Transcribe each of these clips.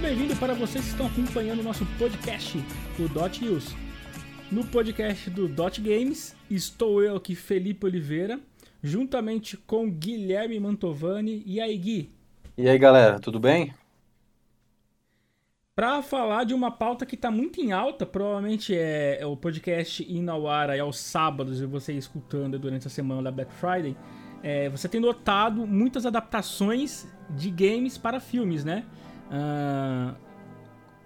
muito bem-vindo para vocês que estão acompanhando o nosso podcast, o Dot News. No podcast do Dot Games, estou eu aqui, Felipe Oliveira, juntamente com Guilherme Mantovani. E aí, Gui? E aí, galera, tudo bem? Para falar de uma pauta que está muito em alta, provavelmente é, é o podcast indo ao ar aos sábados e você escutando durante a semana da Black Friday, é, você tem notado muitas adaptações de games para filmes, né? Uh,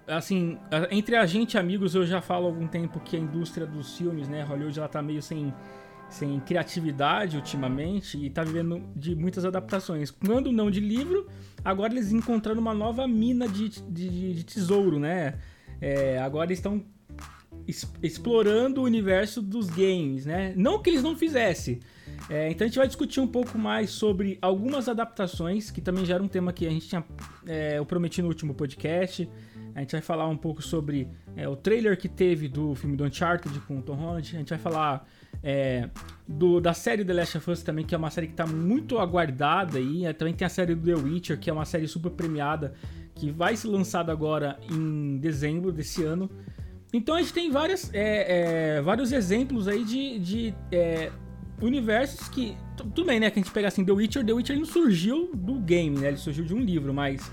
assim, entre a gente amigos, eu já falo há algum tempo que a indústria dos filmes, né, Hollywood, ela tá meio sem, sem criatividade ultimamente e tá vivendo de muitas adaptações. Quando não de livro, agora eles encontrando uma nova mina de, de, de tesouro, né? É, agora estão explorando o universo dos games, né? Não que eles não fizessem, é, então a gente vai discutir um pouco mais sobre algumas adaptações, que também já era um tema que a gente tinha é, eu prometi no último podcast. A gente vai falar um pouco sobre é, o trailer que teve do filme do Uncharted com o Tom Holland. A gente vai falar é, do, da série The Last of Us também, que é uma série que está muito aguardada. E também tem a série do The Witcher, que é uma série super premiada, que vai ser lançada agora em dezembro desse ano. Então a gente tem várias, é, é, vários exemplos aí de, de é, universos que. Tudo bem, né? Que a gente pega assim, The Witcher, The Witcher não surgiu do game, né? Ele surgiu de um livro, mas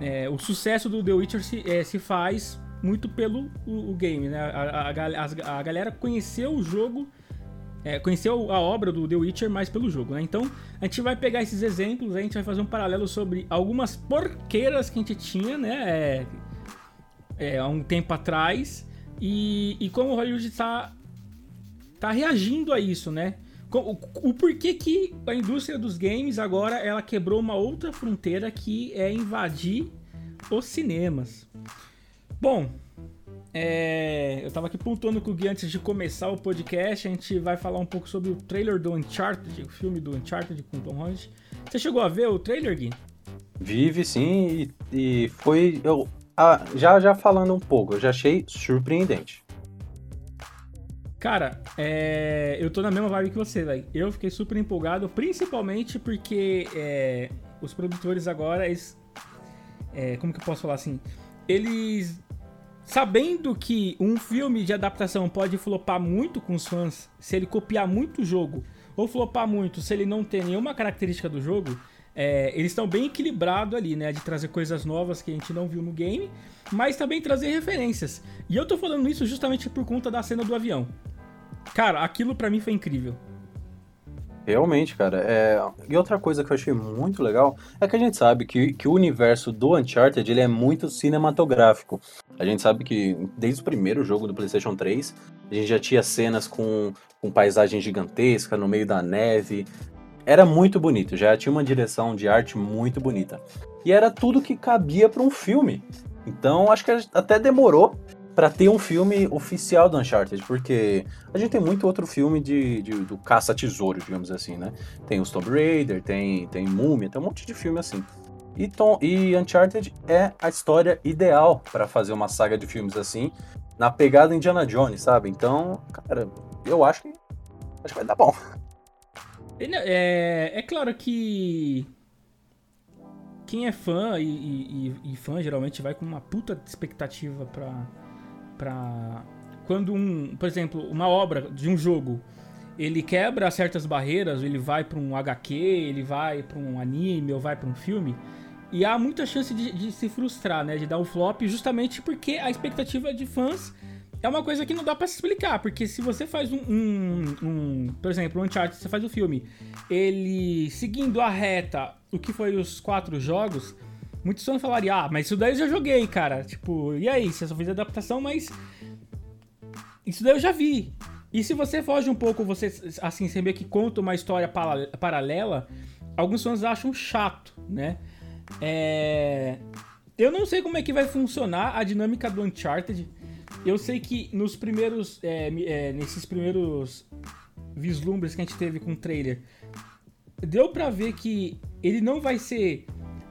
é, o sucesso do The Witcher se, é, se faz muito pelo o, o game, né? A, a, a, a, galera conheceu o jogo, é, conheceu a obra do The Witcher mais pelo jogo, né? Então a gente vai pegar esses exemplos, a gente vai fazer um paralelo sobre algumas porqueiras que a gente tinha, né? É, é há um tempo atrás e, e como o Hollywood está tá reagindo a isso, né? O, o, porquê que a indústria dos games agora ela quebrou uma outra fronteira que é invadir os cinemas. Bom, é, eu tava aqui pontuando com o Gui antes de começar o podcast. A gente vai falar um pouco sobre o trailer do Uncharted, o filme do Uncharted com Tom Holland. Você chegou a ver o trailer, Gui? Vive sim, e, e foi. Eu, ah, já já falando um pouco, eu já achei surpreendente. Cara, é... eu tô na mesma vibe que você, velho. Eu fiquei super empolgado, principalmente porque é... os produtores agora, eles... É... como que eu posso falar assim? Eles, sabendo que um filme de adaptação pode flopar muito com os fãs, se ele copiar muito o jogo, ou flopar muito se ele não tem nenhuma característica do jogo, é, eles estão bem equilibrados ali, né? De trazer coisas novas que a gente não viu no game, mas também trazer referências. E eu tô falando isso justamente por conta da cena do avião. Cara, aquilo para mim foi incrível. Realmente, cara. É... E outra coisa que eu achei muito legal é que a gente sabe que, que o universo do Uncharted ele é muito cinematográfico. A gente sabe que desde o primeiro jogo do PlayStation 3, a gente já tinha cenas com, com paisagem gigantesca no meio da neve. Era muito bonito, já tinha uma direção de arte muito bonita. E era tudo que cabia para um filme. Então acho que até demorou para ter um filme oficial do Uncharted, porque a gente tem muito outro filme de, de do caça-tesouro, digamos assim, né? Tem os Tomb Raider, tem, tem Múmia, tem um monte de filme assim. E, Tom, e Uncharted é a história ideal para fazer uma saga de filmes assim, na pegada Indiana Jones, sabe? Então, cara, eu acho que, acho que vai dar bom. É, é claro que quem é fã e, e, e, fã geralmente vai com uma puta expectativa pra, para quando um, por exemplo, uma obra de um jogo, ele quebra certas barreiras, ele vai para um HQ, ele vai para um anime ou vai para um filme, e há muita chance de, de, se frustrar, né, de dar um flop, justamente porque a expectativa de fãs é uma coisa que não dá para se explicar, porque se você faz um, um, um, por exemplo, um Uncharted, você faz o um filme, ele seguindo a reta, o que foi os quatro jogos, Muitos fãs falariam, ah, mas isso daí eu já joguei, cara. Tipo, e aí? Você só fez adaptação, mas. Isso daí eu já vi. E se você foge um pouco, você, assim, você vê que conta uma história paralela, alguns fãs acham chato, né? É... Eu não sei como é que vai funcionar a dinâmica do Uncharted. Eu sei que nos primeiros. É, é, nesses primeiros vislumbres que a gente teve com o trailer, deu pra ver que ele não vai ser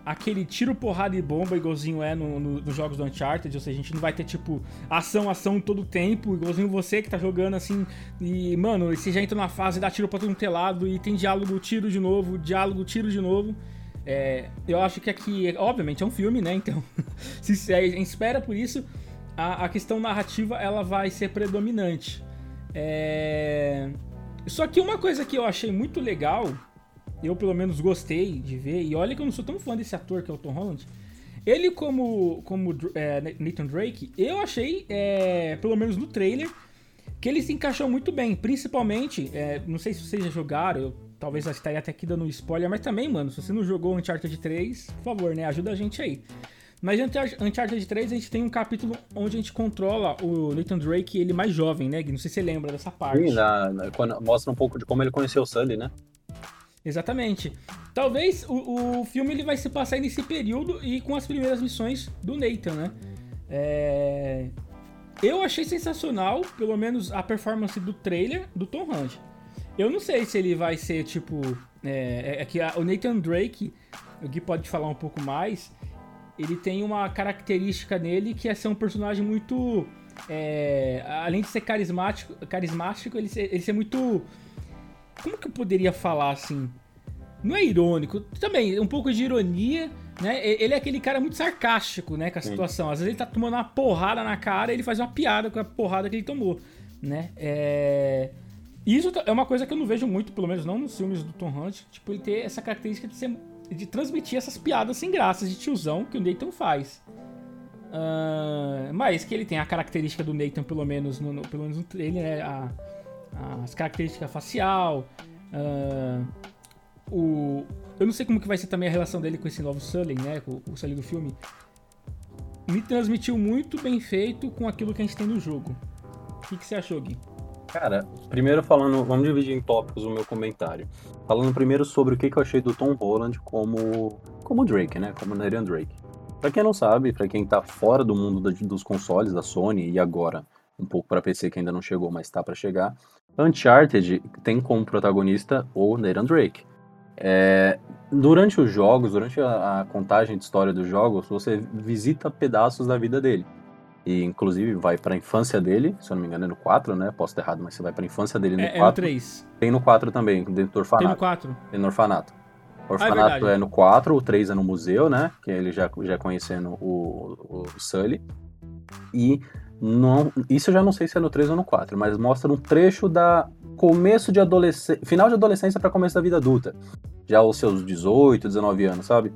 aquele tiro, porrada e bomba, igualzinho é no, no, nos jogos do Uncharted, ou seja, a gente não vai ter, tipo, ação, ação todo tempo, igualzinho você que tá jogando assim, e, mano, você já entra numa fase, dá tiro pra todo um telado, e tem diálogo, tiro de novo, diálogo, tiro de novo. É, eu acho que aqui, obviamente, é um filme, né? Então, se a gente espera por isso, a, a questão narrativa ela vai ser predominante. É... Só que uma coisa que eu achei muito legal, eu pelo menos gostei de ver, e olha que eu não sou tão fã desse ator que é o Tom Holland. Ele como, como é, Nathan Drake, eu achei, é, pelo menos no trailer, que ele se encaixou muito bem. Principalmente, é, não sei se vocês já jogaram, eu talvez estaria até aqui dando um spoiler, mas também, mano, se você não jogou Uncharted 3, por favor, né, ajuda a gente aí. Mas em Uncharted 3 a gente tem um capítulo onde a gente controla o Nathan Drake, ele mais jovem, né? Não sei se você lembra dessa parte. Sim, na, na, quando, mostra um pouco de como ele conheceu o Sully, né? Exatamente. Talvez o, o filme ele vai se passar nesse período e com as primeiras missões do Nathan, né? É... Eu achei sensacional, pelo menos a performance do trailer do Tom Holland. Eu não sei se ele vai ser tipo. É, é que a, o Nathan Drake, o Gui pode falar um pouco mais. Ele tem uma característica nele que é ser um personagem muito. É, além de ser carismático, carismático ele, ser, ele ser muito. Como que eu poderia falar assim? Não é irônico, também, um pouco de ironia, né? Ele é aquele cara muito sarcástico, né, com a situação. Às vezes ele tá tomando uma porrada na cara e ele faz uma piada com a porrada que ele tomou, né? É... Isso é uma coisa que eu não vejo muito, pelo menos não nos filmes do Tom Hunt, tipo, ele ter essa característica de, ser, de transmitir essas piadas sem graças de tiozão que o Nathan faz. Uh, mas que ele tem a característica do Nathan, pelo menos no, no pelo menos no trailer, né? A, as características facial, uh, o, eu não sei como que vai ser também a relação dele com esse novo Sully, né? Com, o Sully do filme. Me transmitiu muito bem feito com aquilo que a gente tem no jogo. O que, que você achou, Gui? Cara, primeiro falando, vamos dividir em tópicos o meu comentário. Falando primeiro sobre o que, que eu achei do Tom Holland como, como Drake, né? Como Nathan Drake. Pra quem não sabe, pra quem tá fora do mundo da, dos consoles da Sony e agora um pouco para PC que ainda não chegou, mas tá para chegar, Uncharted tem como protagonista o Nathan Drake. É, durante os jogos, durante a, a contagem de história dos jogos, você visita pedaços da vida dele. E inclusive vai para a infância dele, se eu não me engano é no 4, né? Posso estar errado, mas você vai para a infância dele no é, 4. É no 3. Tem no 4 também, dentro do orfanato. Tem no 4. Tem no orfanato. O orfanato ah, é, é, no 4, o 3 é no museu, né? Que ele já, já conhecendo o, o Sully. E não, isso eu já não sei se é no 3 ou no 4, mas mostra um trecho da começo de adolescência, final de adolescência para começo da vida adulta. Já os seus 18, 19 anos, sabe?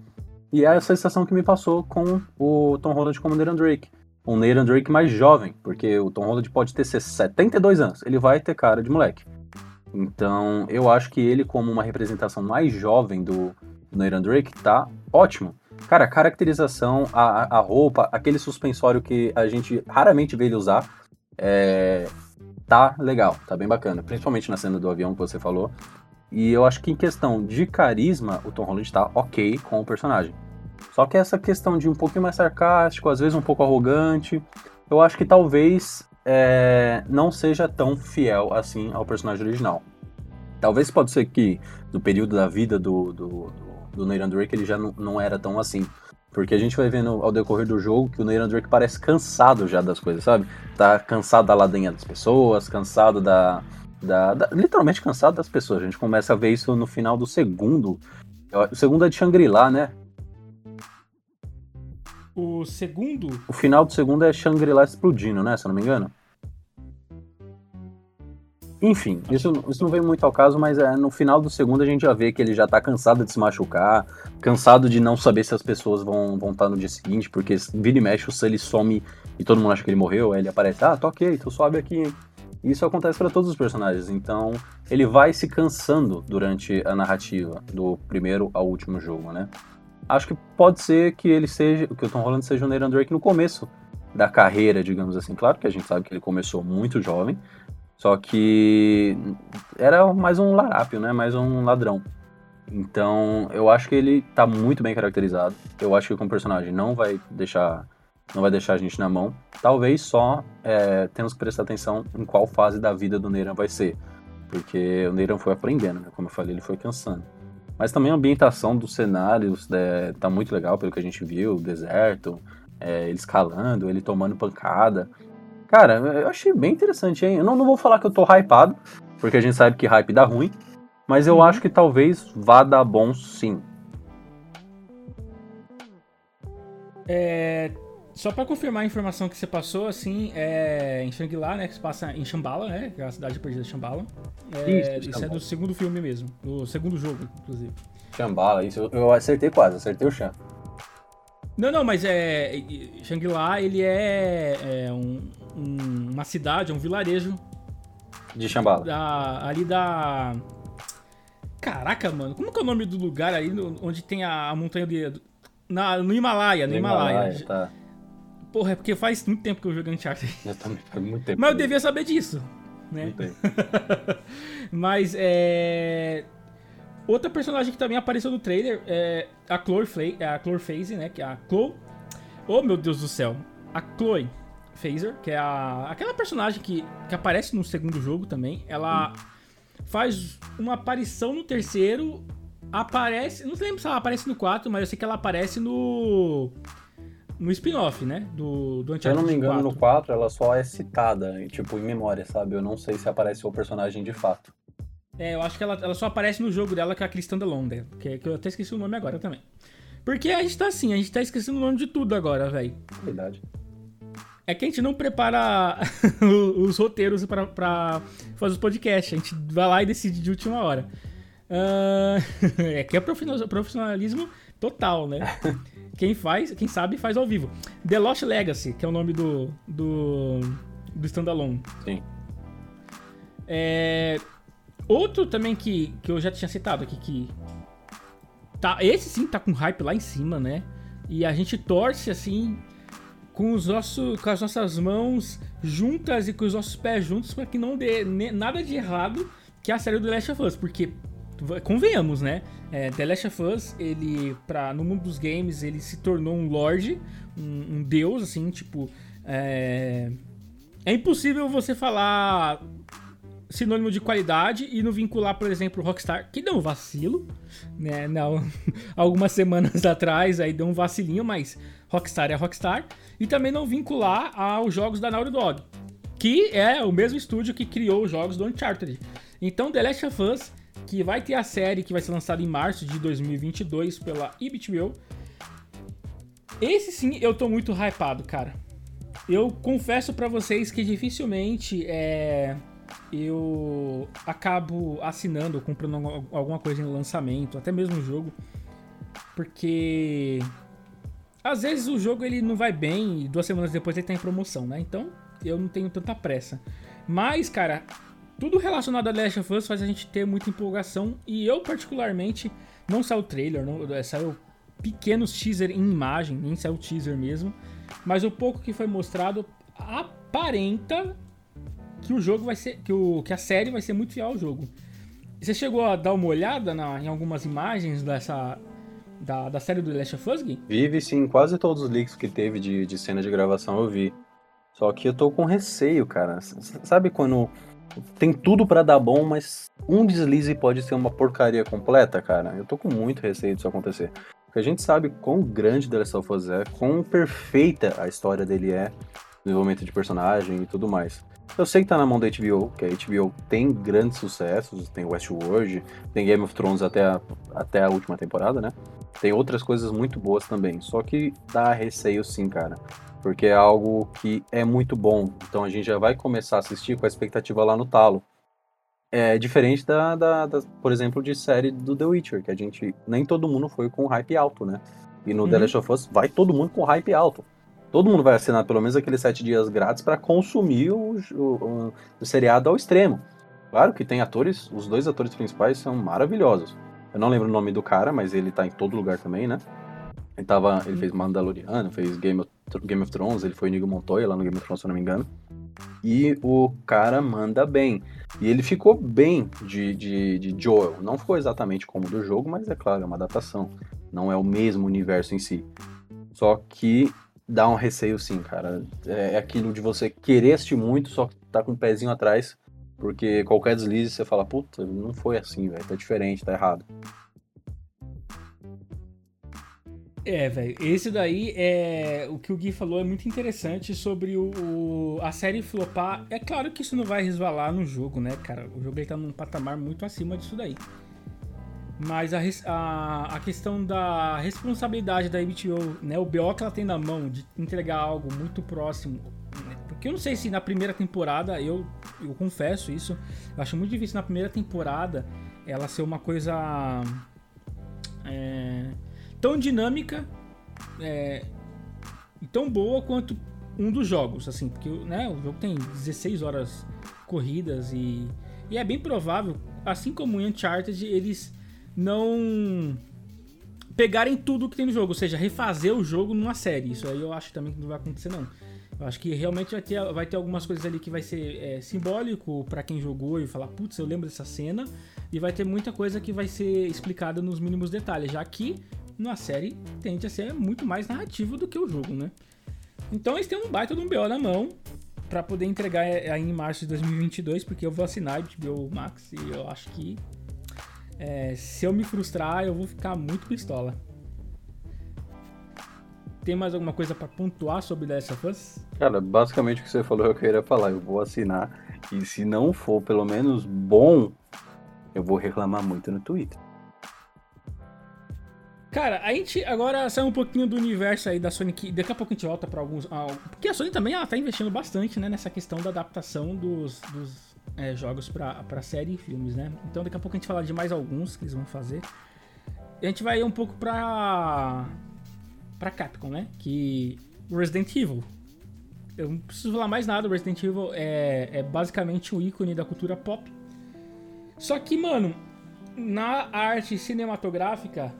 E é a sensação que me passou com o Tom Holland como Nathan Drake um Nathan Drake mais jovem, porque o Tom Holland pode ter 72 anos, ele vai ter cara de moleque. Então, eu acho que ele, como uma representação mais jovem do Nathan Drake, tá ótimo. Cara, a caracterização, a, a roupa, aquele suspensório que a gente raramente vê ele usar, é, tá legal, tá bem bacana. Principalmente na cena do avião que você falou. E eu acho que em questão de carisma, o Tom Holland tá ok com o personagem. Só que essa questão de um pouquinho mais sarcástico, às vezes um pouco arrogante, eu acho que talvez é, não seja tão fiel assim ao personagem original. Talvez pode ser que no período da vida do, do, do Nathan Drake ele já não, não era tão assim. Porque a gente vai vendo ao decorrer do jogo que o Nathan Drake parece cansado já das coisas, sabe? Tá cansado da ladanha das pessoas, cansado da, da, da, Literalmente cansado das pessoas. A gente começa a ver isso no final do segundo. O segundo é de Shangri-La, né? O segundo. O final do segundo é Shangri-La explodindo, né? Se eu não me engano. Enfim, isso, isso não vem muito ao caso, mas é, no final do segundo a gente já vê que ele já tá cansado de se machucar, cansado de não saber se as pessoas vão, vão estar no dia seguinte, porque vira e mexe, se ele some e todo mundo acha que ele morreu, aí ele aparece, ah, tô ok, tu sobe aqui? Isso acontece para todos os personagens, então ele vai se cansando durante a narrativa, do primeiro ao último jogo, né? acho que pode ser que ele seja, que o Tom Holland seja o Nathan Drake no começo da carreira, digamos assim. Claro que a gente sabe que ele começou muito jovem, só que era mais um larápio, né? Mais um ladrão. Então, eu acho que ele tá muito bem caracterizado. Eu acho que como personagem não vai deixar não vai deixar a gente na mão. Talvez só é, temos que prestar atenção em qual fase da vida do Neyran vai ser. Porque o Neyran foi aprendendo, né? Como eu falei, ele foi cansando. Mas também a ambientação dos cenários é, tá muito legal, pelo que a gente viu, o deserto, é, ele escalando, ele tomando pancada. Cara, eu achei bem interessante, hein? Eu não, não vou falar que eu tô hypado, porque a gente sabe que hype dá ruim, mas eu uhum. acho que talvez vá dar bom sim. É, só pra confirmar a informação que você passou, assim, é em Shangri-La, né? Que se passa em Shambhala, né? Que é a cidade perdida de Shambhala. É, isso, isso é do segundo filme mesmo. Do segundo jogo, inclusive. Shambhala, isso eu, eu acertei quase, acertei o Chan. Não, não, mas é. Shangri-La, ele é, é um, um, uma cidade, um vilarejo. De Shambhala. Da, ali da. Caraca, mano, como que é o nome do lugar ali onde tem a, a montanha de. Na, no Himalaia, no, no Himalaia. Himalaia tá. Porra, é porque faz muito tempo que eu jogo Uncharted. Eu também, faz muito tempo. Mas eu devia saber disso, né? Mas, é... Outra personagem que também apareceu no trailer é a Chloe, Fla é a Chloe Phase, né? Que é a Chloe... Oh, meu Deus do céu. A Chloe Phaser, que é a... aquela personagem que, que aparece no segundo jogo também. Ela faz uma aparição no terceiro, aparece... Não lembro se ela aparece no 4, mas eu sei que ela aparece no no spin-off, né? Do, do Uncharted Se eu não me engano, 4. no 4 ela só é citada, tipo, em memória, sabe? Eu não sei se apareceu o personagem de fato. É, eu acho que ela, ela só aparece no jogo dela, que é aquele standalone dela, que, que eu até esqueci o nome agora também. Porque a gente tá assim, a gente tá esquecendo o nome de tudo agora, velho. Verdade. É que a gente não prepara os roteiros pra, pra fazer os podcasts. A gente vai lá e decide de última hora. Uh, é que é profissionalismo total, né? Quem faz, quem sabe, faz ao vivo. The Lost Legacy, que é o nome do, do, do standalone. Sim. É, outro também que, que eu já tinha citado aqui, que tá, esse sim tá com hype lá em cima, né? E a gente torce assim com, os nossos, com as nossas mãos juntas e com os nossos pés juntos para que não dê nada de errado que a série do Last of Us, porque convenhamos, né? É, The Last of Us, ele, pra, no mundo dos games, ele se tornou um lord, um, um deus, assim, tipo. É, é impossível você falar sinônimo de qualidade e não vincular, por exemplo, o Rockstar, que deu um vacilo, né? Não, algumas semanas atrás aí deu um vacilinho, mas Rockstar é Rockstar. E também não vincular aos jogos da Naughty Dog, que é o mesmo estúdio que criou os jogos do Uncharted. Então, The Last of Us que vai ter a série que vai ser lançada em março de 2022 pela HBO. Esse sim eu tô muito hypado, cara. Eu confesso para vocês que dificilmente é, eu acabo assinando, comprando alguma coisa em lançamento, até mesmo o jogo, porque às vezes o jogo ele não vai bem e duas semanas depois ele tá em promoção, né? Então eu não tenho tanta pressa. Mas, cara, tudo relacionado a Last of Us faz a gente ter muita empolgação e eu particularmente não saiu trailer, não, é, saiu pequenos teaser em imagem, nem saiu teaser mesmo, mas o pouco que foi mostrado aparenta que o jogo vai ser que, o, que a série vai ser muito fiel ao jogo. Você chegou a dar uma olhada na, em algumas imagens dessa da, da série do Last of Us? Vive sim, quase todos os leaks que teve de, de cena de gravação eu vi. Só que eu tô com receio, cara. Sabe quando tem tudo para dar bom, mas um deslize pode ser uma porcaria completa, cara. Eu tô com muito receio disso acontecer. Porque a gente sabe quão grande The Last of Us é, quão perfeita a história dele é, desenvolvimento de personagem e tudo mais. Eu sei que tá na mão da HBO, que a HBO tem grandes sucessos, tem Westworld, tem Game of Thrones até a, até a última temporada, né? Tem outras coisas muito boas também, só que dá receio sim, cara porque é algo que é muito bom. Então a gente já vai começar a assistir com a expectativa lá no talo. É diferente da, da, da, por exemplo, de série do The Witcher, que a gente nem todo mundo foi com hype alto, né? E no uhum. The Last of Us vai todo mundo com hype alto. Todo mundo vai assinar pelo menos aqueles sete dias grátis para consumir o, o, o seriado ao extremo. Claro que tem atores, os dois atores principais são maravilhosos. Eu não lembro o nome do cara, mas ele tá em todo lugar também, né? Ele, tava, ele fez Mandaloriano, fez Game of, Game of Thrones, ele foi Nigo Montoya lá no Game of Thrones, se eu não me engano. E o cara manda bem. E ele ficou bem de, de, de Joel. Não ficou exatamente como do jogo, mas é claro, é uma adaptação. Não é o mesmo universo em si. Só que dá um receio sim, cara. É, é aquilo de você querer assistir muito, só que tá com um pezinho atrás. Porque qualquer deslize você fala, puta, não foi assim, velho. Tá diferente, tá errado. É, velho. Esse daí é. O que o Gui falou é muito interessante sobre o, o, a série flopar. É claro que isso não vai resvalar no jogo, né, cara? O jogo ele tá num patamar muito acima disso daí. Mas a, a, a, questão da responsabilidade da HBO, né? O BO que ela tem na mão de entregar algo muito próximo. Né, porque eu não sei se na primeira temporada, eu, eu confesso isso, eu acho muito difícil na primeira temporada ela ser uma coisa é, tão dinâmica é, e tão boa quanto um dos jogos, assim, porque né, o jogo tem 16 horas corridas e, e é bem provável, assim como em Uncharted, eles não pegarem tudo que tem no jogo, ou seja, refazer o jogo numa série. Isso aí eu acho também que não vai acontecer, não. Eu acho que realmente vai ter, vai ter algumas coisas ali que vai ser é, simbólico para quem jogou e falar, putz, eu lembro dessa cena. E vai ter muita coisa que vai ser explicada nos mínimos detalhes, já que na série tende a ser muito mais narrativo do que o jogo, né? Então eles têm um baita de um BO na mão para poder entregar aí em março de 2022, porque eu vou assinar o HBO Max e eu acho que é, se eu me frustrar, eu vou ficar muito pistola. Tem mais alguma coisa para pontuar sobre Last of Us? Cara, basicamente o que você falou eu queria falar. Eu vou assinar e se não for pelo menos bom, eu vou reclamar muito no Twitter. Cara, a gente agora sai um pouquinho do universo aí da Sony, que daqui a pouco a gente volta pra alguns. Porque a Sony também ela tá investindo bastante, né, nessa questão da adaptação dos, dos é, jogos pra série e filmes, né? Então daqui a pouco a gente fala de mais alguns que eles vão fazer. E a gente vai um pouco pra. pra Capcom, né? Que. Resident Evil. Eu não preciso falar mais nada, Resident Evil é, é basicamente o ícone da cultura pop. Só que, mano, na arte cinematográfica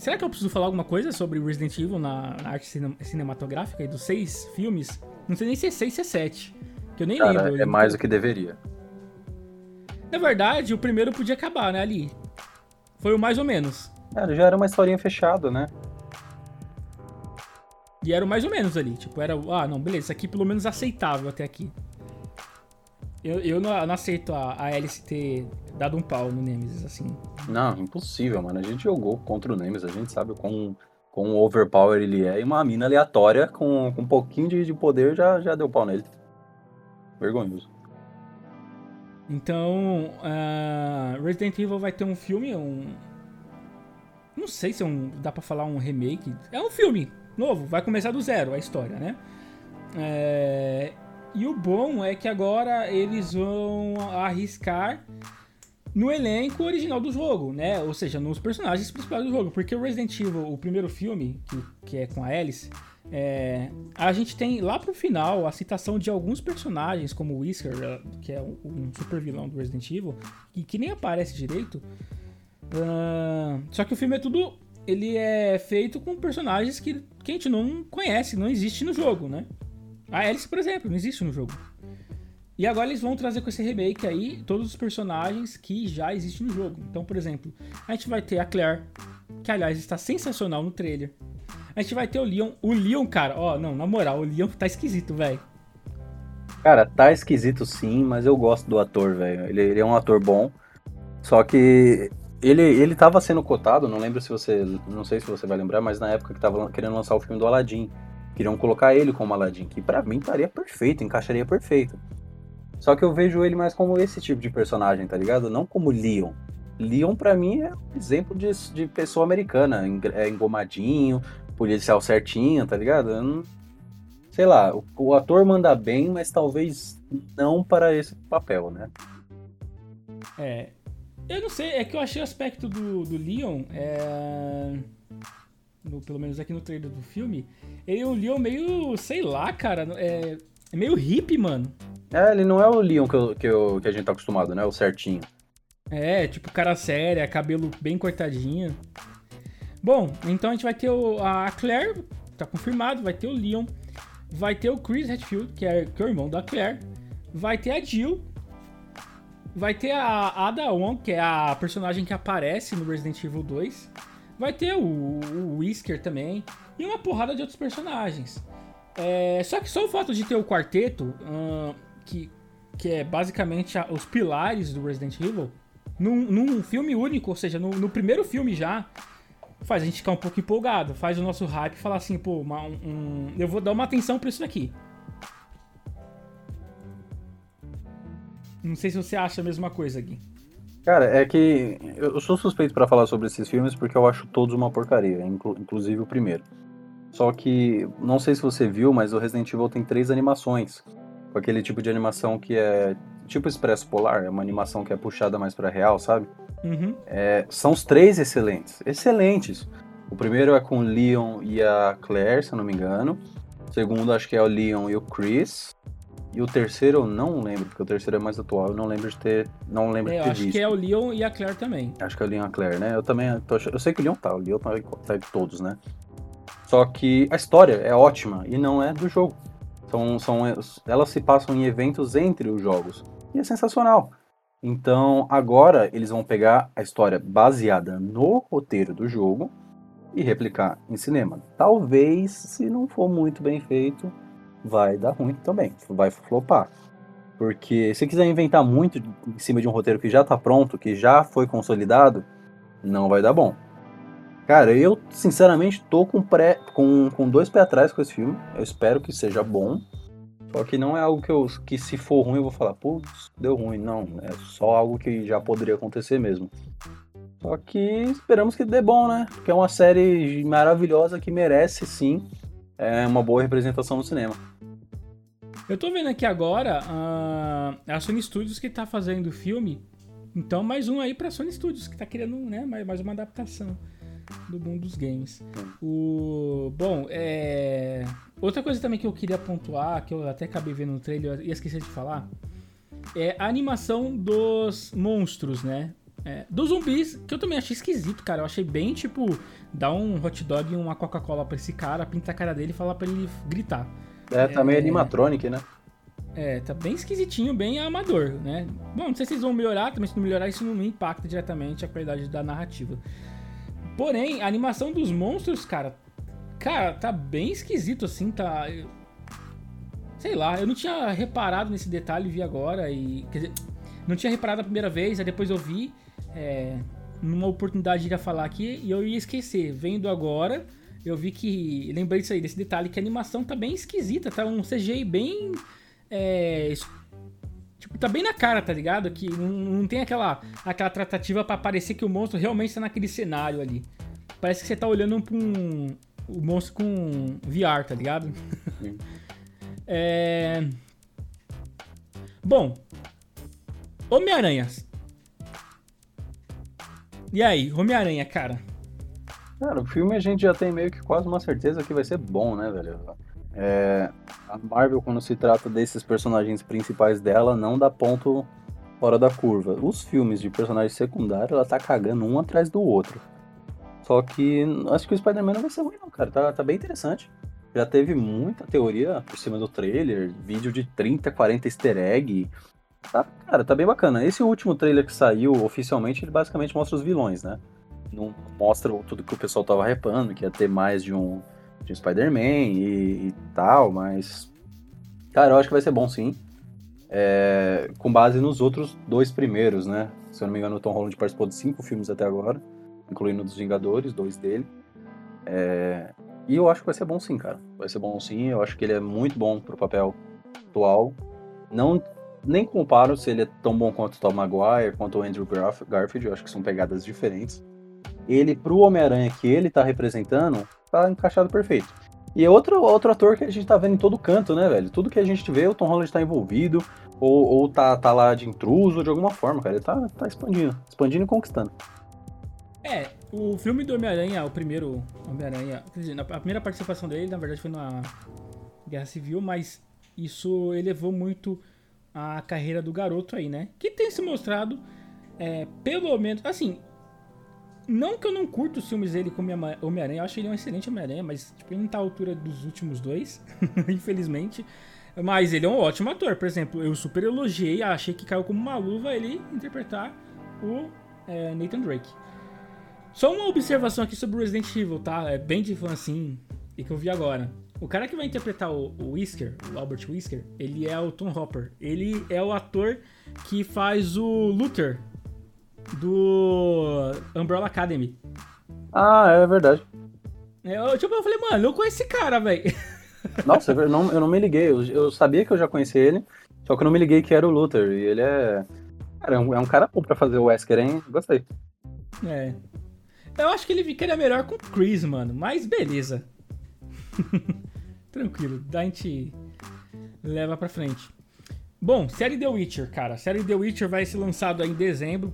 Será que eu preciso falar alguma coisa sobre Resident Evil na, arte cine cinematográfica e dos seis filmes? Não sei nem se é seis se é sete. Que eu nem Cara, lembro. É mais do que deveria. Na verdade, o primeiro podia acabar, né, ali. Foi o mais ou menos. Cara, já era uma historinha fechada, né? E era o mais ou menos ali. Tipo, era. Ah, não, beleza, isso aqui pelo menos aceitável até aqui. Eu, eu não, não aceito a, a Alice ter dado um pau no Nemesis, assim. Não, impossível, mano. A gente jogou contra o Nemesis, a gente sabe com com overpower ele é, e uma mina aleatória com, com um pouquinho de, de poder já, já deu pau nele. Vergonhoso. Então, uh, Resident Evil vai ter um filme, um. Não sei se é um, dá pra falar um remake. É um filme novo, vai começar do zero a história, né? É, e o bom é que agora eles vão arriscar no elenco original do jogo, né? Ou seja, nos personagens principais do jogo. Porque o Resident Evil, o primeiro filme, que, que é com a Alice, é, a gente tem lá pro final a citação de alguns personagens, como o Whisker, que é um super vilão do Resident Evil, e que nem aparece direito. Uh, só que o filme é tudo. Ele é feito com personagens que, que a gente não conhece, não existe no jogo, né? A Alice, por exemplo, não existe no jogo. E agora eles vão trazer com esse remake aí todos os personagens que já existem no jogo. Então, por exemplo, a gente vai ter a Claire, que aliás está sensacional no trailer. A gente vai ter o Leon. O Leon, cara, ó, não, na moral, o Leon tá esquisito, velho. Cara, tá esquisito sim, mas eu gosto do ator, velho. Ele, ele, é um ator bom. Só que ele, ele tava sendo cotado, não lembro se você. Não sei se você vai lembrar, mas na época que tava querendo lançar o filme do Aladdin. Queriam colocar ele como Aladdin, que para mim estaria perfeito, encaixaria perfeito. Só que eu vejo ele mais como esse tipo de personagem, tá ligado? Não como Leon. Leon, para mim, é um exemplo de, de pessoa americana, é engomadinho, policial certinho, tá ligado? Não... Sei lá, o, o, ator manda bem, mas talvez não para esse papel, né? É. Eu não sei, é que eu achei o aspecto do, do Leon, é... no, pelo menos aqui no trailer do filme, ele é um Leon meio, sei lá, cara, é, é meio hippie, mano. É, ele não é o Leon que, eu, que, eu, que a gente tá acostumado, né? O certinho. É, tipo cara séria, cabelo bem cortadinho. Bom, então a gente vai ter o, a Claire, tá confirmado, vai ter o Leon, vai ter o Chris Redfield, que é, que é o irmão da Claire, vai ter a Jill, vai ter a Ada Wong, que é a personagem que aparece no Resident Evil 2, vai ter o, o Whisker também, e uma porrada de outros personagens. É, só que só o fato de ter o quarteto, uh, que, que é basicamente a, os pilares do Resident Evil, num, num filme único, ou seja, no, no, primeiro filme já, faz a gente ficar um pouco empolgado, faz o nosso hype falar assim, pô, uma, um, eu vou dar uma atenção pra isso daqui. Não sei se você acha a mesma coisa, Gui. Cara, é que eu sou suspeito para falar sobre esses filmes porque eu acho todos uma porcaria, inclu inclusive o primeiro. Só que, não sei se você viu, mas o Resident Evil tem três animações. Com aquele tipo de animação que é tipo Expresso Polar, é uma animação que é puxada mais pra real, sabe? Uhum. É, são os três excelentes. Excelentes. O primeiro é com o Leon e a Claire, se eu não me engano. O segundo acho que é o Leon e o Chris. E o terceiro eu não lembro, porque o terceiro é mais atual. Eu não lembro de ter. Não lembro É, de eu ter acho visto. que é o Leon e a Claire também. Acho que é o Leon e a Claire, né? Eu também. tô eu sei que o Leon tá, o Leon tá, tá de todos, né? Só que a história é ótima e não é do jogo. São, são, elas se passam em eventos entre os jogos. E é sensacional. Então, agora eles vão pegar a história baseada no roteiro do jogo e replicar em cinema. Talvez, se não for muito bem feito, vai dar ruim também. Vai flopar. Porque se quiser inventar muito em cima de um roteiro que já tá pronto, que já foi consolidado, não vai dar bom. Cara, eu sinceramente tô com, pré, com, com dois pés atrás com esse filme. Eu espero que seja bom. Só que não é algo que, eu, que se for ruim eu vou falar, putz, deu ruim. Não, é só algo que já poderia acontecer mesmo. Só que esperamos que dê bom, né? Porque é uma série maravilhosa que merece sim é, uma boa representação no cinema. Eu tô vendo aqui agora ah, a Sony Studios que tá fazendo o filme. Então, mais um aí pra Sony Studios, que tá querendo, né, mais, mais uma adaptação do mundo dos games. O, bom, é... Outra coisa também que eu queria pontuar, que eu até acabei vendo no trailer e esqueci de falar, é a animação dos monstros, né? É, dos zumbis, que eu também achei esquisito, cara. Eu achei bem, tipo, dar um hot dog e uma Coca-Cola pra esse cara, pintar a cara dele e falar pra ele gritar. É, tá meio animatronic, né? É, tá bem esquisitinho, bem amador, né? Bom, não sei se eles vão melhorar, também se não melhorar, isso não impacta diretamente a qualidade da narrativa. Porém, a animação dos monstros, cara, cara, tá bem esquisito assim, tá. Sei lá, eu não tinha reparado nesse detalhe, vi agora e. Quer dizer, não tinha reparado a primeira vez, aí depois eu vi. É, numa oportunidade de ir a falar aqui e eu ia esquecer. Vendo agora, eu vi que. Lembrei disso aí, desse detalhe, que a animação tá bem esquisita, tá um CGI bem. É, tipo, tá bem na cara, tá ligado? Que não, não tem aquela, aquela tratativa pra parecer que o monstro realmente tá naquele cenário ali. Parece que você tá olhando pra um. O monstro com VR, tá ligado? É. Bom. Homem-Aranha. E aí, Homem-Aranha, cara? Cara, o filme a gente já tem meio que quase uma certeza que vai ser bom, né, velho? É, a Marvel, quando se trata desses personagens principais dela, não dá ponto fora da curva. Os filmes de personagens secundários, ela tá cagando um atrás do outro. Só que acho que o Spider-Man não vai ser ruim, não, cara. Tá, tá bem interessante. Já teve muita teoria por cima do trailer, vídeo de 30, 40 easter egg. Tá, cara, tá bem bacana. Esse último trailer que saiu oficialmente, ele basicamente mostra os vilões, né? não mostra tudo que o pessoal tava repando, que ia ter mais de um, de Spider-Man e, e tal, mas. Cara, eu acho que vai ser bom sim. É, com base nos outros dois primeiros, né? Se eu não me engano, o Tom Holland participou de cinco filmes até agora, incluindo dos Vingadores, dois dele. É, e eu acho que vai ser bom sim, cara. Vai ser bom sim. Eu acho que ele é muito bom pro papel atual. Não nem comparo se ele é tão bom quanto o Tom Maguire, quanto o Andrew Garf- Garfield. Eu acho que são pegadas diferentes ele pro Homem-Aranha que ele tá representando, tá encaixado perfeito. E é outro, outro ator que a gente tá vendo em todo canto, né, velho? Tudo que a gente vê, o Tom Holland tá envolvido, ou, ou tá, tá lá de intruso de alguma forma, cara. Ele tá, tá expandindo, expandindo e conquistando. É, o filme do Homem-Aranha, o primeiro Homem-Aranha, quer dizer, a primeira participação dele, na verdade, foi na Guerra Civil, mas isso elevou muito a carreira do garoto aí, né? Que tem se mostrado, é, pelo menos, assim, não que eu não curto os filmes dele Homem- Homem-Aranha, eu acho ele um excelente Homem-Aranha, mas tipo, ele não tá à altura dos últimos dois, infelizmente. Mas ele é um ótimo ator, por exemplo, eu super elogiei, achei que caiu como uma luva ele interpretar o é, Nathan Drake. Só uma observação aqui sobre o Resident Evil, tá? É bem de fã assim, e que eu vi agora. O cara que vai interpretar o, o Whisker, o Albert Whisker, ele é o Tom Hopper. Ele é o ator que faz o Luther do Umbrella Academy. Ah, é verdade. É, eu, tipo, eu falei, mano, eu conheço esse cara, velho. Nossa, eu não, eu não me liguei. Eu, eu sabia que eu já conhecia ele, só que eu não me liguei que era o Luther. E ele é. Cara, é um, é um cara bom pra fazer o Wesker, hein? Gostei. É. Eu acho que ele ficaria melhor com o Chris, mano. Mas beleza. Tranquilo. Da gente leva pra frente. Bom, série The Witcher, cara. A série The Witcher vai ser lançada em dezembro.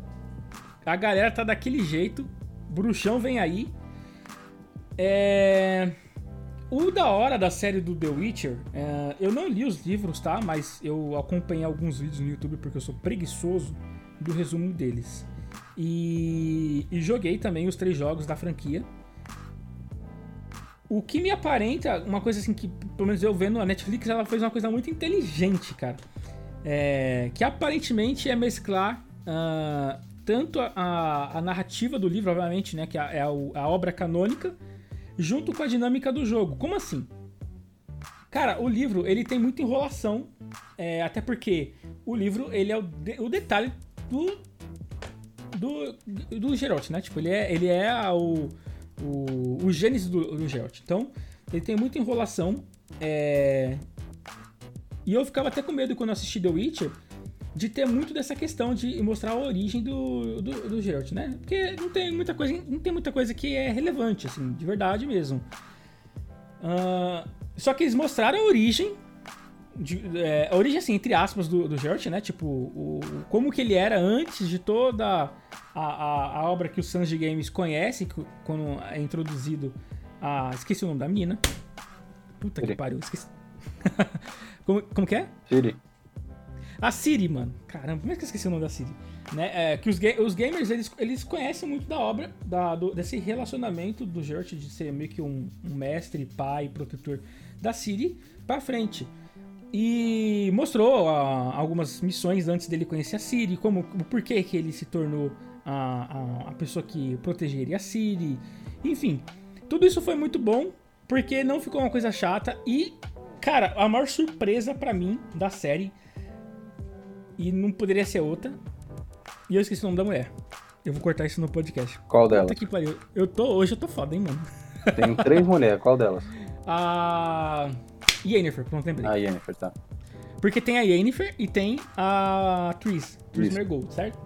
A galera tá daquele jeito. Bruxão vem aí. É... O da hora da série do The Witcher, é... eu não li os livros, tá? Mas eu acompanhei alguns vídeos no YouTube porque eu sou preguiçoso do resumo deles. E, e joguei também os três jogos da franquia. O que me aparenta, uma coisa assim que, pelo menos eu vendo, a Netflix ela fez uma coisa muito inteligente, cara. É, que aparentemente é mesclar uh, tanto a, a, narrativa do livro, obviamente, né, que é a, a, obra canônica, junto com a dinâmica do jogo. Como assim? Cara, o livro ele tem muita enrolação, é, até porque o livro ele é o, de, o detalhe do do, do Geralt, né? Tipo, ele é, ele é o, o, o gênesis do, do Geralt. Então, ele tem muita enrolação. É... E eu ficava até com medo quando eu assisti The Witcher de ter muito dessa questão de mostrar a origem do, do, do Geralt, né? Porque não tem muita coisa, não tem muita coisa que é relevante, assim, de verdade mesmo. Uh, só que eles mostraram a origem de, é, a origem, assim, entre aspas, do, do Geralt, né? Tipo, o, como que ele era antes de toda a, a, a obra que o Sanji Games conhece, quando é introduzido a... Esqueci o nome da menina. Puta Siri. que pariu, esqueci. como, como que é? Siri. A Siri, mano. Caramba, como é que eu esqueci o nome da Siri? Né? É, que os, ga os gamers, eles, eles conhecem muito da obra, da, do, desse relacionamento do Geralt de ser meio que um, um mestre, pai, protetor da Siri pra frente. E mostrou uh, algumas missões antes dele conhecer a Siri, como o porquê que ele se tornou a, a, a pessoa que protegeria a Siri. Enfim, tudo isso foi muito bom, porque não ficou uma coisa chata. E, cara, a maior surpresa para mim da série, e não poderia ser outra, e eu esqueci o nome da mulher. Eu vou cortar isso no podcast. Qual delas? que pariu. Eu tô, hoje eu tô foda, hein, mano. Tem três mulheres, qual delas? A. Yennefer, pronto, lembrei. A Yennefer, tá. Porque tem a Yennefer e tem a Tris, Tris Mergold, certo?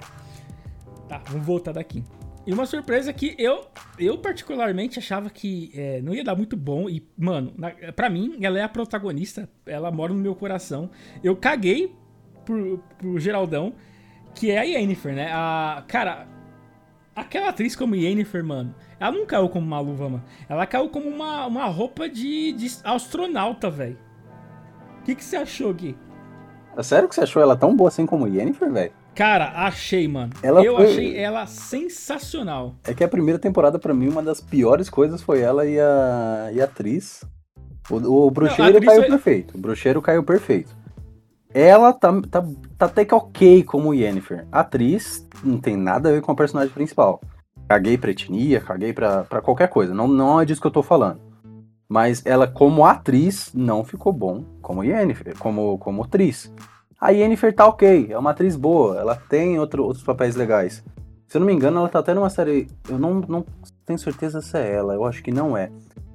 Tá, vamos voltar daqui. E uma surpresa que eu, eu particularmente achava que é, não ia dar muito bom. E, mano, na, pra mim, ela é a protagonista. Ela mora no meu coração. Eu caguei pro, pro Geraldão, que é a Yennefer, né? A, cara, aquela atriz como Yennefer, mano, ela não caiu como uma luva, mano. Ela caiu como uma, uma roupa de, de astronauta, velho. O que, que você achou, Gui? É sério que você achou ela tão boa assim como Yennefer, velho? Cara, achei, mano. Ela eu foi... achei ela sensacional. É que a primeira temporada, para mim, uma das piores coisas foi ela e a, e a atriz. O, o bruxeiro caiu perfeito. O bruxeiro caiu perfeito. Ela tá, tá, tá até que ok como Yennefer. Atriz não tem nada a ver com a personagem principal. Caguei pra etnia, caguei pra, pra qualquer coisa. Não, não é disso que eu tô falando. Mas ela, como atriz, não ficou bom como Yennefer, como, como atriz. A Yennefer tá ok, é uma atriz boa, ela tem outro, outros papéis legais. Se eu não me engano, ela tá até numa série. Eu não, não tenho certeza se é ela, eu acho que não é.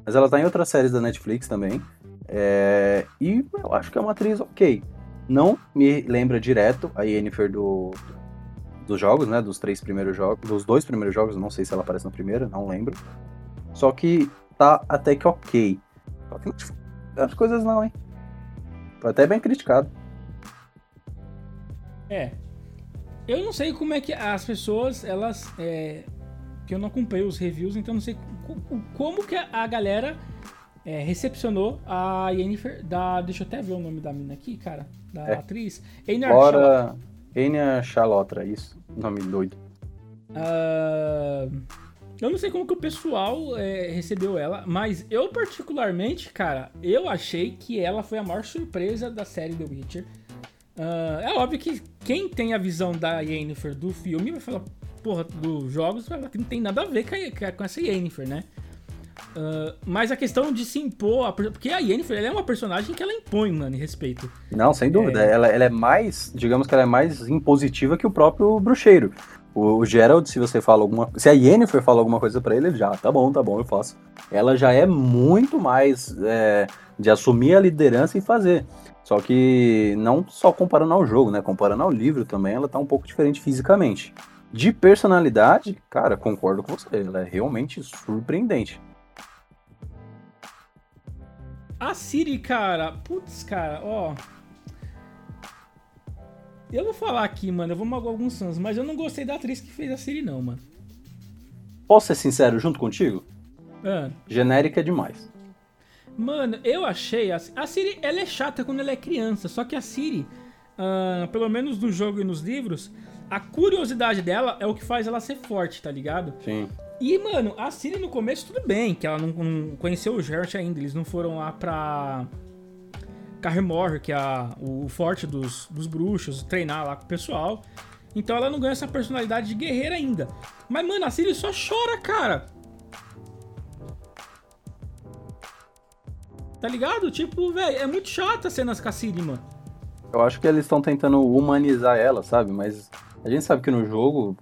Mas ela tá em outras séries da Netflix também. É, e eu acho que é uma atriz ok. Não me lembra direto a Yennefer do, dos jogos, né? Dos três primeiros jogos. Dos dois primeiros jogos, não sei se ela aparece no primeiro, não lembro. Só que tá até que ok. Só que as coisas não, hein? Foi até bem criticado. É. Eu não sei como é que as pessoas, elas. É, que eu não acompanhei os reviews, então não sei como que a galera é, recepcionou a Yennefer da. Deixa eu até ver o nome da mina aqui, cara. Da é. atriz. Enya Bora... Enya Chalotra, isso. Nome doido. Uh, eu não sei como que o pessoal é, recebeu ela, mas eu particularmente, cara, eu achei que ela foi a maior surpresa da série The Witcher. Uh, é óbvio que quem tem a visão da Yennefer do filme vai falar, porra, dos jogos, vai falar que não tem nada a ver com, a, com essa Yennefer, né? Uh, mas a questão de se impor. Porque a Yennefer é uma personagem que ela impõe, mano, em respeito. Não, sem dúvida. É... Ela, ela é mais. Digamos que ela é mais impositiva que o próprio bruxeiro. O Gerald, se você fala alguma Se a Yennefer fala alguma coisa para ele, ele já, tá bom, tá bom, eu faço. Ela já é muito mais é, de assumir a liderança e fazer. Só que não só comparando ao jogo, né? Comparando ao livro também, ela tá um pouco diferente fisicamente. De personalidade, cara, concordo com você. Ela é realmente surpreendente. A Siri, cara, putz, cara, ó. Eu vou falar aqui, mano, eu vou magoar alguns fãs, mas eu não gostei da atriz que fez a Siri, não, mano. Posso ser sincero junto contigo? Ah. Genérica demais. Mano, eu achei. A, a Siri, ela é chata quando ela é criança, só que a Siri, uh, pelo menos no jogo e nos livros, a curiosidade dela é o que faz ela ser forte, tá ligado? Sim. E, mano, a Siri no começo tudo bem, que ela não, não conheceu o Geralt ainda, eles não foram lá pra Carremore, que é o forte dos, dos bruxos, treinar lá com o pessoal. Então ela não ganha essa personalidade de guerreira ainda. Mas, mano, a Siri só chora, cara. Tá ligado? Tipo, velho, é muito chata as cenas com a Siri, mano. Eu acho que eles estão tentando humanizar ela, sabe? Mas a gente sabe que no jogo,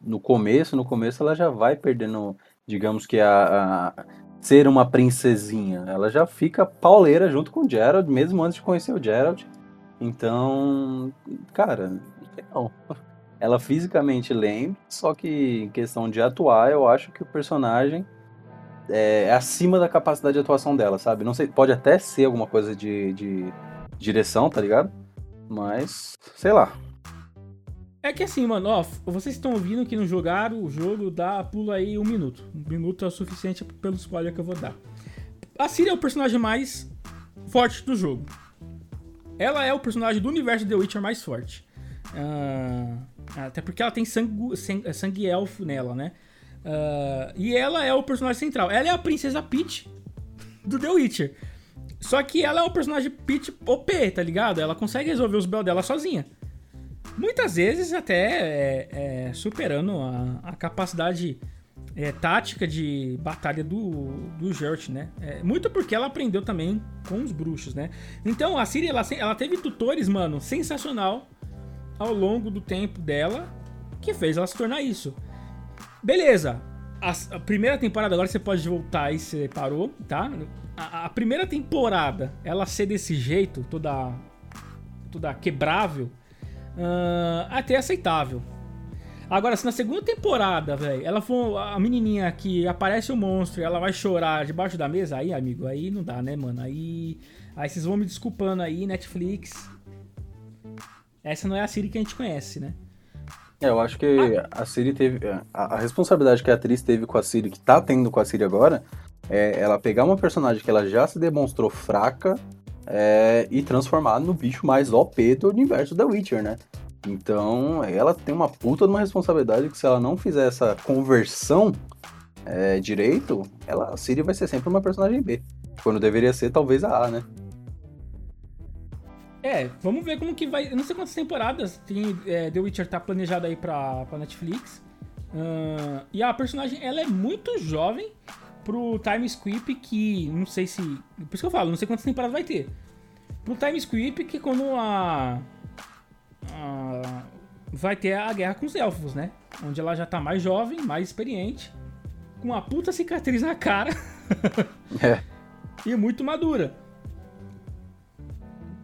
no começo, no começo ela já vai perdendo, digamos que a, a ser uma princesinha. Ela já fica pauleira junto com o Gerald, mesmo antes de conhecer o Gerald. Então, cara, não. Ela fisicamente lembra, só que em questão de atuar, eu acho que o personagem é, acima da capacidade de atuação dela, sabe? Não sei, pode até ser alguma coisa de, de direção, tá ligado? Mas, sei lá. É que assim, mano, ó, vocês estão ouvindo que não jogaram o jogo, dá pula aí um minuto. Um minuto é o suficiente pelo spoiler que eu vou dar. A Ciri é o personagem mais forte do jogo. Ela é o personagem do universo The Witcher mais forte. Uh, até porque ela tem sangue, sangue elfo nela, né? Uh, e ela é o personagem central. Ela é a princesa Peach do The Witcher. Só que ela é o personagem Peach OP, tá ligado? Ela consegue resolver os belos dela sozinha. Muitas vezes até é, é, superando a, a capacidade é, tática de batalha do, do Geralt, né? É, muito porque ela aprendeu também com os bruxos, né? Então a Ciri, ela, ela teve tutores, mano, sensacional ao longo do tempo dela, que fez ela se tornar isso. Beleza. A, a, primeira temporada, agora você pode voltar e você parou, tá? A, a, primeira temporada, ela ser desse jeito, toda, toda quebrável, uh, até aceitável. Agora, se na segunda temporada, velho, ela for a menininha que aparece o monstro e ela vai chorar debaixo da mesa, aí, amigo, aí não dá, né, mano? Aí, aí vocês vão me desculpando aí, Netflix. Essa não é a Siri que a gente conhece, né? É, eu acho que a Siri teve. A, a, responsabilidade que a atriz teve com a Siri, que tá tendo com a Siri agora, é ela pegar uma personagem que ela já se demonstrou fraca é, e transformar no bicho mais OP do universo da Witcher, né? Então, ela tem uma puta de uma responsabilidade que se ela não fizer essa conversão é, direito, ela, a Siri vai ser sempre uma personagem B. Quando deveria ser, talvez, a A, né? É, vamos ver como que vai. Eu não sei quantas temporadas tem é, The Witcher tá planejado aí pra, pra Netflix. Uh, e a personagem, ela é muito jovem pro time squip que não sei se. Por isso que eu falo, não sei quantas temporadas vai ter. Pro time squip que quando a, a. vai ter a guerra com os elfos, né? Onde ela já tá mais jovem, mais experiente, com uma puta cicatriz na cara. é. E muito madura.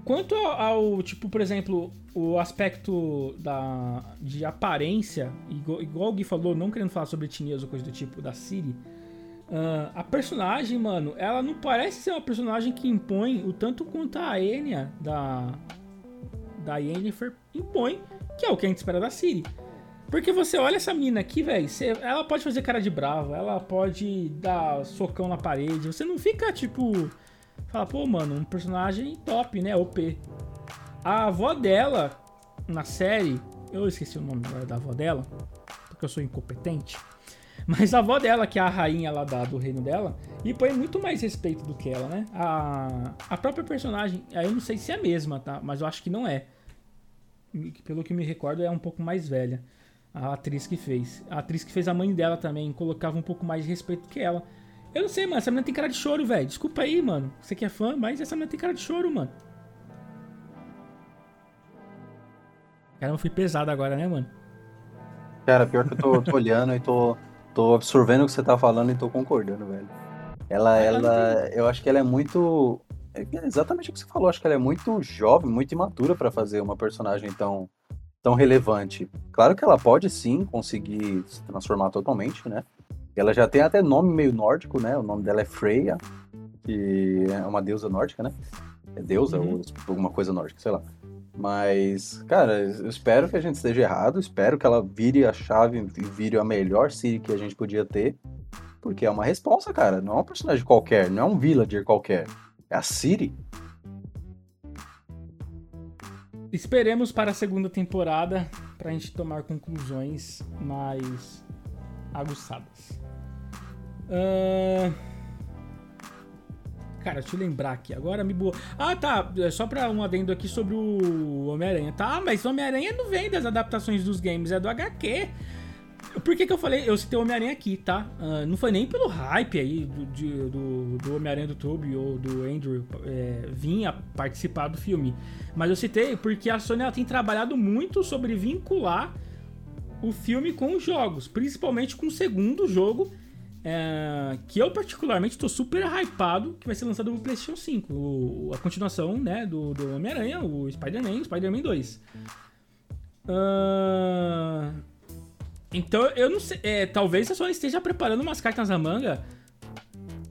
Quanto ao, ao, tipo, por exemplo, o aspecto da, de aparência, igual, igual o Gui falou, não querendo falar sobre etnias ou coisa do tipo da Siri, uh, a personagem, mano, ela não parece ser uma personagem que impõe o tanto quanto a Enya da, da Yennefer impõe, que é o que a gente espera da Siri. Porque você olha essa menina aqui, velho, ela pode fazer cara de brava, ela pode dar socão na parede, você não fica, tipo Fala, pô, mano, um personagem top, né? OP. A avó dela, na série, eu esqueci o nome agora da avó dela, porque eu sou incompetente. Mas a avó dela, que é a rainha lá da, do reino dela, e põe muito mais respeito do que ela, né? A, a própria personagem, eu não sei se é a mesma, tá? Mas eu acho que não é. Pelo que me recordo, é um pouco mais velha. A atriz que fez. A atriz que fez a mãe dela também colocava um pouco mais de respeito que ela. Eu não sei, mano. Essa menina tem cara de choro, velho. Desculpa aí, mano. Você que é fã, mas essa menina tem cara de choro, mano. Caramba, fui pesado agora, né, mano? Cara, pior que eu tô, tô olhando e tô, tô absorvendo o que você tá falando e tô concordando, velho. Ela, ela, eu acho que ela é muito. É exatamente o que você falou, acho que ela é muito jovem, muito imatura para fazer uma personagem tão, tão relevante. Claro que ela pode sim conseguir se transformar totalmente, né? Ela já tem até nome meio nórdico, né? O nome dela é Freya, que é uma deusa nórdica, né? É deusa uhum. ou alguma coisa nórdica, sei lá. Mas, cara, eu espero que a gente esteja errado, espero que ela vire a chave e vire a melhor Siri que a gente podia ter. Porque é uma resposta, cara. Não é um personagem qualquer, não é um villager qualquer. É a Siri. Esperemos para a segunda temporada para a gente tomar conclusões mais aguçadas. Uh... Cara, deixa eu lembrar aqui. Agora me boa. Ah, tá. É só pra um adendo aqui sobre o Homem-Aranha. Tá, mas Homem-Aranha não vem das adaptações dos games, é do HQ. Por que, que eu falei? Eu citei o Homem-Aranha aqui, tá? Uh, não foi nem pelo hype aí do, do, do Homem-Aranha do Tobey ou do Andrew é, a participar do filme. Mas eu citei porque a Sony tem trabalhado muito sobre vincular o filme com os jogos, principalmente com o segundo jogo é, que eu particularmente estou super hypado que vai ser lançado no PlayStation 5. O, a continuação, né, do, do Homem-Aranha, o Spider-Man, o Spider-Man 2. Uh, então, eu não sei. É, talvez a Sony esteja preparando umas cartas na manga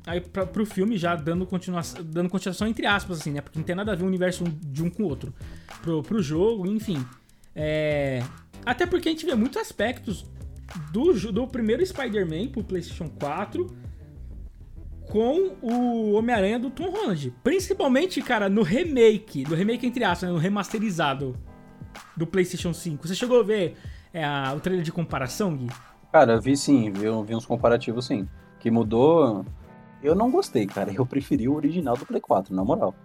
aí pra, pro filme já dando continuação, dando continuação entre aspas, assim, né? Porque não tem nada a ver o universo de um com o outro. Pro, pro jogo, enfim. É, até porque a gente vê muitos aspectos do, do primeiro Spider-Man pro PlayStation 4 com o Homem-Aranha do Tom Holland. Principalmente, cara, no remake, no remake entre aspas, né, no remasterizado do PlayStation 5. Você chegou a ver é, a, o trailer de comparação, Gui? Cara, vi sim, vi, vi uns comparativos sim. Que mudou. Eu não gostei, cara. Eu preferi o original do Play 4, na moral.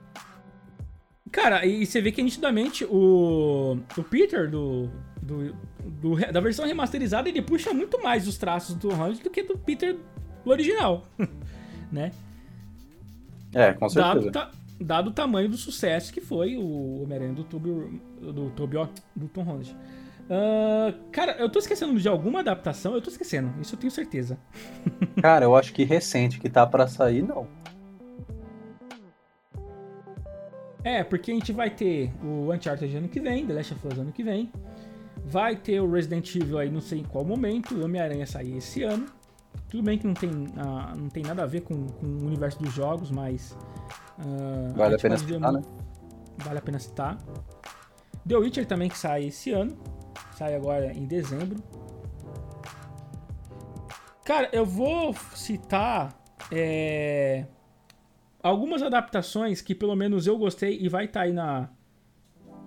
Cara, e você vê que nitidamente o, o Peter do, do, do, da versão remasterizada ele puxa muito mais os traços do Holland do que do Peter do original, né? É, com certeza. Dado, dado o tamanho do sucesso que foi o Homem-Aranha do Toby, do, ó, do Tom Holland. Uh, cara, eu tô esquecendo de alguma adaptação, eu tô esquecendo, isso eu tenho certeza. cara, eu acho que recente que tá para sair, não. É, porque a gente vai ter o Uncharted ano que vem, The Last of Us ano que vem. Vai ter o Resident Evil aí, não sei em qual momento. O Homem-Aranha sair esse ano. Tudo bem que não tem, uh, não tem nada a ver com, com o universo dos jogos, mas. Uh, vale a, a pena citar, né? Vale a pena citar. The Witcher também que sai esse ano. Sai agora em dezembro. Cara, eu vou citar. É algumas adaptações que pelo menos eu gostei e vai estar tá aí na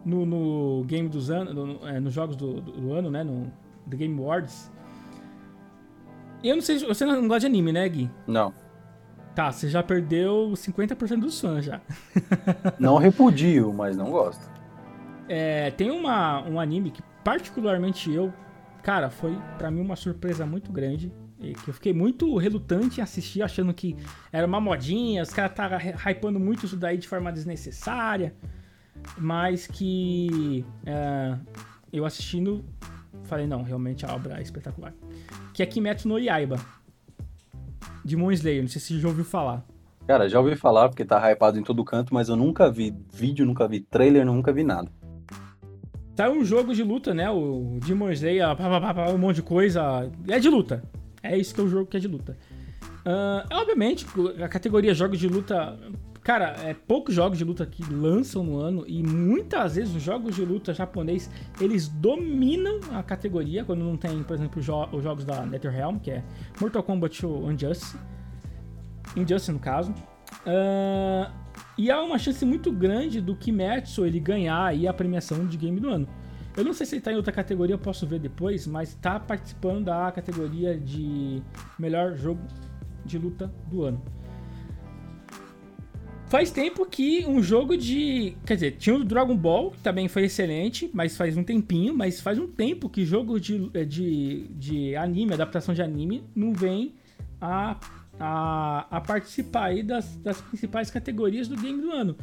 no, no game dos anos, no, é, nos jogos do, do, do, ano, né, no The Game Awards. Eu não sei, você não gosta de anime, né, Gui? Não. Tá, você já perdeu 50% dos fãs já. não repudio, mas não gosto. É, tem uma, um anime que particularmente eu, cara, foi para mim uma surpresa muito grande que eu fiquei muito relutante em assistir, achando que era uma modinha, os caras estavam hypando muito isso daí de forma desnecessária, mas que é, eu assistindo, falei, não, realmente a obra é espetacular. Que é Kimetsu no Yaiba, de Demon Slayer, não sei se você já ouviu falar. Cara, já ouvi falar, porque tá hypado em todo canto, mas eu nunca vi vídeo, nunca vi trailer, nunca vi nada. Tá um jogo de luta, né? O Demon Slayer, um monte de coisa. É de luta. É isso que é o jogo que é de luta. Uh, obviamente, a categoria jogos de luta. Cara, é poucos jogos de luta que lançam no ano e muitas vezes os jogos de luta japonês eles dominam a categoria quando não tem, por exemplo, jo os jogos da NetherRealm, que é Mortal Kombat ou Injustice. Injustice no caso. Uh, e há uma chance muito grande do Kimetsu ele ganhar aí a premiação de game do ano. Eu não sei se ele tá em outra categoria, eu posso ver depois, mas tá participando da categoria de melhor jogo de luta do ano. Faz tempo que um jogo de. Quer dizer, tinha o Dragon Ball, que também foi excelente, mas faz um tempinho, mas faz um tempo que jogo de, de, de anime, adaptação de anime, não vem a, a, a participar aí das, das principais categorias do game do ano.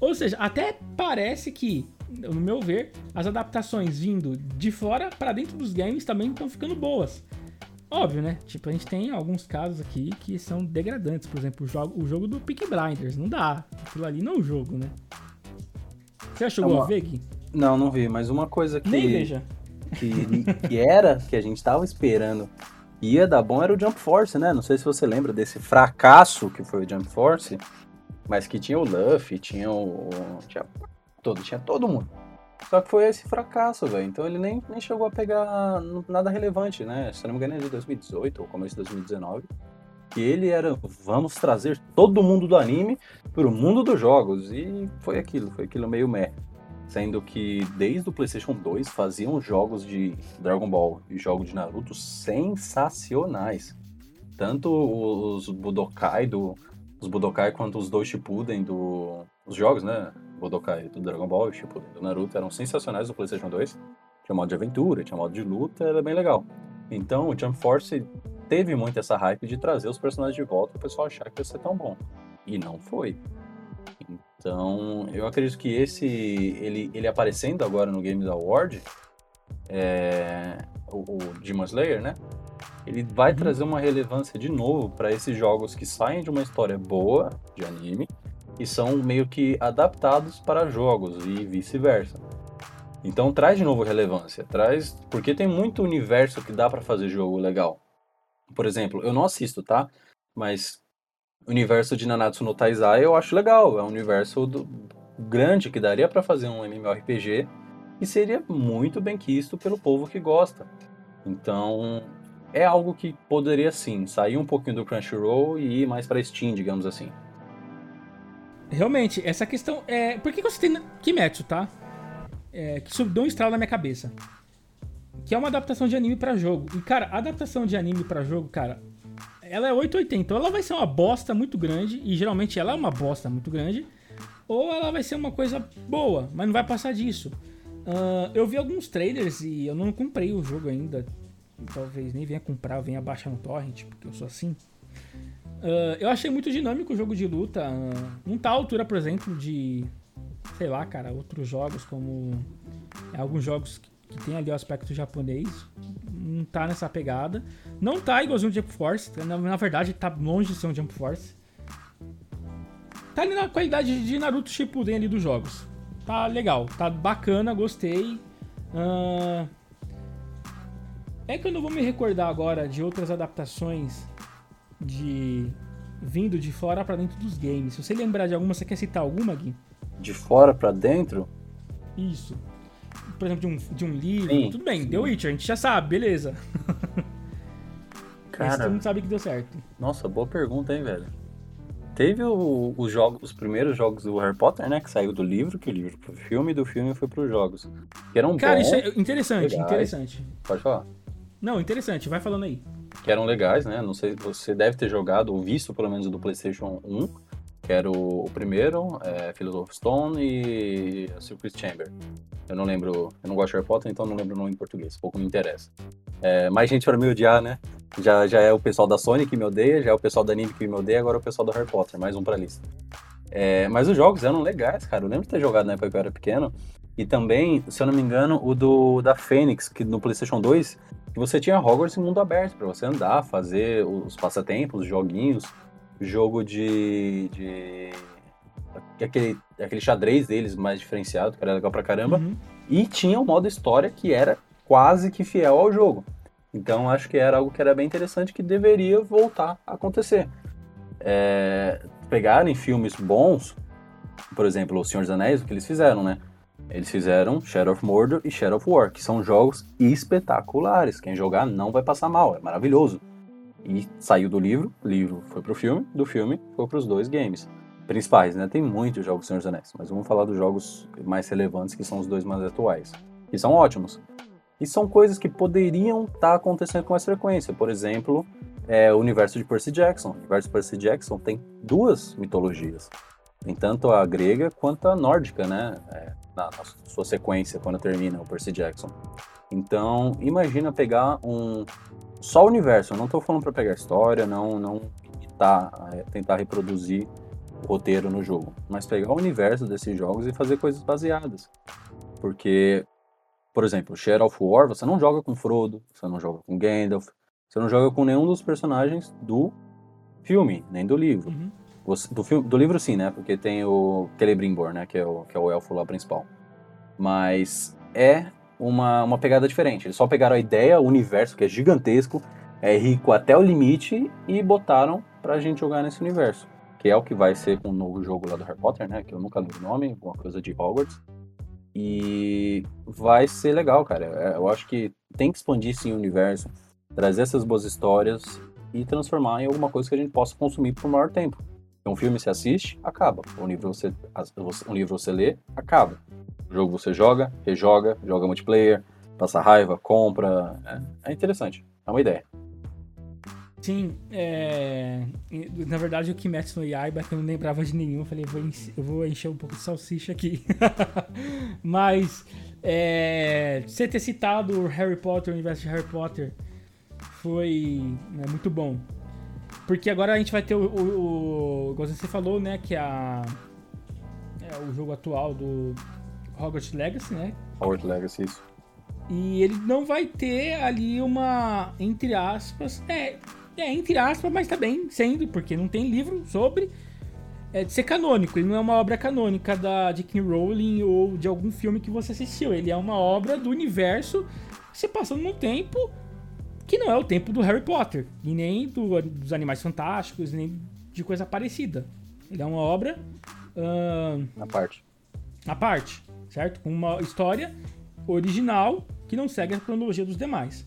Ou seja, até parece que, no meu ver, as adaptações vindo de fora para dentro dos games também estão ficando boas. Óbvio, né? Tipo, a gente tem alguns casos aqui que são degradantes. Por exemplo, o jogo, o jogo do Peak Blinders. Não dá. Aquilo ali não é um jogo, né? Você já chegou Uma- a ver, Gui? Não, não vi, mas uma coisa que, Nem veja. que, que era, que a gente tava esperando ia dar bom era o Jump Force, né? Não sei se você lembra desse fracasso que foi o Jump Force, mas que tinha o Luffy, tinha o. Tinha todo, tinha todo mundo. Só que foi esse fracasso, velho. Então ele nem, nem chegou a pegar nada relevante, né? Se não me engano, é de 2018 ou começo de 2019. Que ele era, vamos trazer todo mundo do anime pro mundo dos jogos. E foi aquilo, foi aquilo meio meh. Sendo que desde o PlayStation 2 faziam jogos de Dragon Ball e jogos de Naruto sensacionais. Tanto os Budokai do os Budokai quanto os dois Shippuden do os jogos, né? Budokai do Dragon Ball e o Shippuden do Naruto eram sensacionais no PlayStation 2. Tinha modo de aventura, tinha modo de luta, era bem legal. Então o Jump Force teve muito essa hype de trazer os personagens de volta e o pessoal achar que ia ser tão bom. E não foi. Então, eu acredito que esse, ele, ele aparecendo agora no Games Award, é, o, o Demon Slayer, né? Ele vai Uhum. trazer uma relevância de novo para esses jogos que saem de uma história boa de anime e são meio que adaptados para jogos e vice-versa. Então traz de novo relevância, traz porque tem muito universo que dá para fazer jogo legal. Por exemplo, eu não assisto, tá? Mas o universo de Nanatsu no Taizai eu acho legal, é um universo do- grande que daria para fazer um MMORPG e seria muito bem quisto pelo povo que gosta. Então, é algo que poderia sim sair um pouquinho do Crunchyroll e ir mais para Steam, digamos assim. Realmente, essa questão é. Por que que você tem Kimetsu, tá? É, que isso deu um estralo na minha cabeça. Que é uma adaptação de anime pra jogo. E, cara, a adaptação de anime pra jogo, cara, ela é 880. Então ela vai ser uma bosta muito grande. E geralmente ela é uma bosta muito grande. Ou ela vai ser uma coisa boa, mas não vai passar disso. Ah, eu vi alguns trailers e eu não comprei o jogo ainda. Talvez nem venha comprar, venha baixar no torrent, porque eu sou assim. Ah, eu achei muito dinâmico o jogo de luta. ah, não tá à altura, por exemplo, de. Sei lá, cara, outros jogos como. alguns jogos que, que tem ali o aspecto japonês. Não tá nessa pegada. Não tá igualzinho o Jump Force. Na, na verdade, tá longe de ser um Jump Force. Tá ali na qualidade de Naruto Shippuden ali dos jogos. Tá legal, tá bacana, gostei. Ah, É que eu não vou me recordar agora de outras adaptações de vindo de fora pra dentro dos games. Se você lembrar de alguma, você quer citar alguma, Gui? De fora para dentro, Isso. Por exemplo, de um, de um livro. Sim, Tudo bem, sim. The Witcher, a gente já sabe, beleza. Cara, todo mundo sabe que deu certo. nossa, boa pergunta, hein, velho. Teve o- os jogos, os primeiros jogos do Harry Potter, né, que saiu do livro, que o livro foi pro filme, do filme foi pros jogos. Que eram Cara, bons, isso é interessante, legais. interessante. pode falar. Não, interessante, vai falando aí. Que eram legais, né? Não sei, você deve ter jogado ou visto pelo menos do PlayStation 1, que era o, o primeiro, é, Philosopher's Stone e Secret Chamber. Eu não lembro, eu não gosto de Harry Potter, então não lembro o nome em português, pouco me interessa. É, mais gente para me odiar, né? Já, já é o pessoal da Sony que me odeia, já é o pessoal da anime que me odeia, agora é o pessoal do Harry Potter, mais um pra lista. É, mas os jogos eram legais, cara. Eu lembro de ter jogado na época que eu era pequeno. E também, se eu não me engano, o do da Fênix, que no PlayStation 2, que você tinha Hogwarts em mundo aberto, pra você andar, fazer os passatempos, os joguinhos, jogo de. de aquele, aquele xadrez deles mais diferenciado, que era legal pra caramba. Uhum. E tinha o modo história que era quase que fiel ao jogo. Então acho que era algo que era bem interessante que deveria voltar a acontecer. É, pegarem filmes bons, por exemplo, O Senhor dos Anéis, o que eles fizeram, né? Eles fizeram Shadow of Mordor e Shadow of War, que são jogos espetaculares. Quem jogar não vai passar mal, é maravilhoso. E saiu do livro, livro foi pro filme, do filme foi pros dois games principais, né? Tem muitos jogos Senhor dos Anéis, mas vamos falar dos jogos mais relevantes, que são os dois mais atuais. Que são ótimos. E são coisas que poderiam estar acontecendo com mais frequência. Por exemplo, é, o universo de Percy Jackson. O universo de Percy Jackson tem duas mitologias. Tem tanto a grega quanto a nórdica, né? É, na, na sua sequência, quando termina o Percy Jackson. Então, imagina pegar um só o universo. Eu não estou falando para pegar história, não, não imitar, é, tentar reproduzir roteiro no jogo, mas pegar o universo desses jogos e fazer coisas baseadas. Porque, por exemplo, Shadow of War, você não joga com Frodo, você não joga com Gandalf, você não joga com nenhum dos personagens do filme, nem do livro. Uhum. Do, filme, do livro sim, né? Porque tem o Celebrimbor, né? Que é o, que é o elfo lá principal. Mas é uma, uma pegada diferente. Eles só pegaram a ideia, o universo, que é gigantesco, é rico até o limite, e botaram pra gente jogar nesse universo. Que é o que vai ser com o novo jogo lá do Harry Potter, né? Que eu nunca lembro o nome, alguma coisa de Hogwarts. E vai ser legal, cara. É, eu acho que tem que expandir sim o universo, trazer essas boas histórias e transformar em alguma coisa que a gente possa consumir por maior tempo. Um filme você assiste, acaba. Um livro você, um livro você lê, acaba. O jogo você joga, rejoga, joga multiplayer, passa raiva, compra. É, é interessante. É uma ideia. Sim, é... na verdade o Kimetsu no Yaiba que eu não lembrava de nenhum, eu falei, vou encher, eu vou encher um pouco de salsicha aqui. Mas é... você ter citado Harry Potter, o universo de Harry Potter, foi né, muito bom. Porque agora a gente vai ter o, o, o você falou, né, que é a é o jogo atual do Hogwarts Legacy, né? Hogwarts Legacy, isso. E ele não vai ter ali uma, entre aspas, é, é entre aspas, mas também tá sendo, porque não tem livro sobre é, de ser canônico. Ele não é uma obra canônica da de King Rowling ou de algum filme que você assistiu. Ele é uma obra do universo se passando num tempo que não é o tempo do Harry Potter, e nem do, dos Animais Fantásticos, nem de coisa parecida. Ele é uma obra. Uh, na parte. Na parte, certo? Com uma história original que não segue a cronologia dos demais.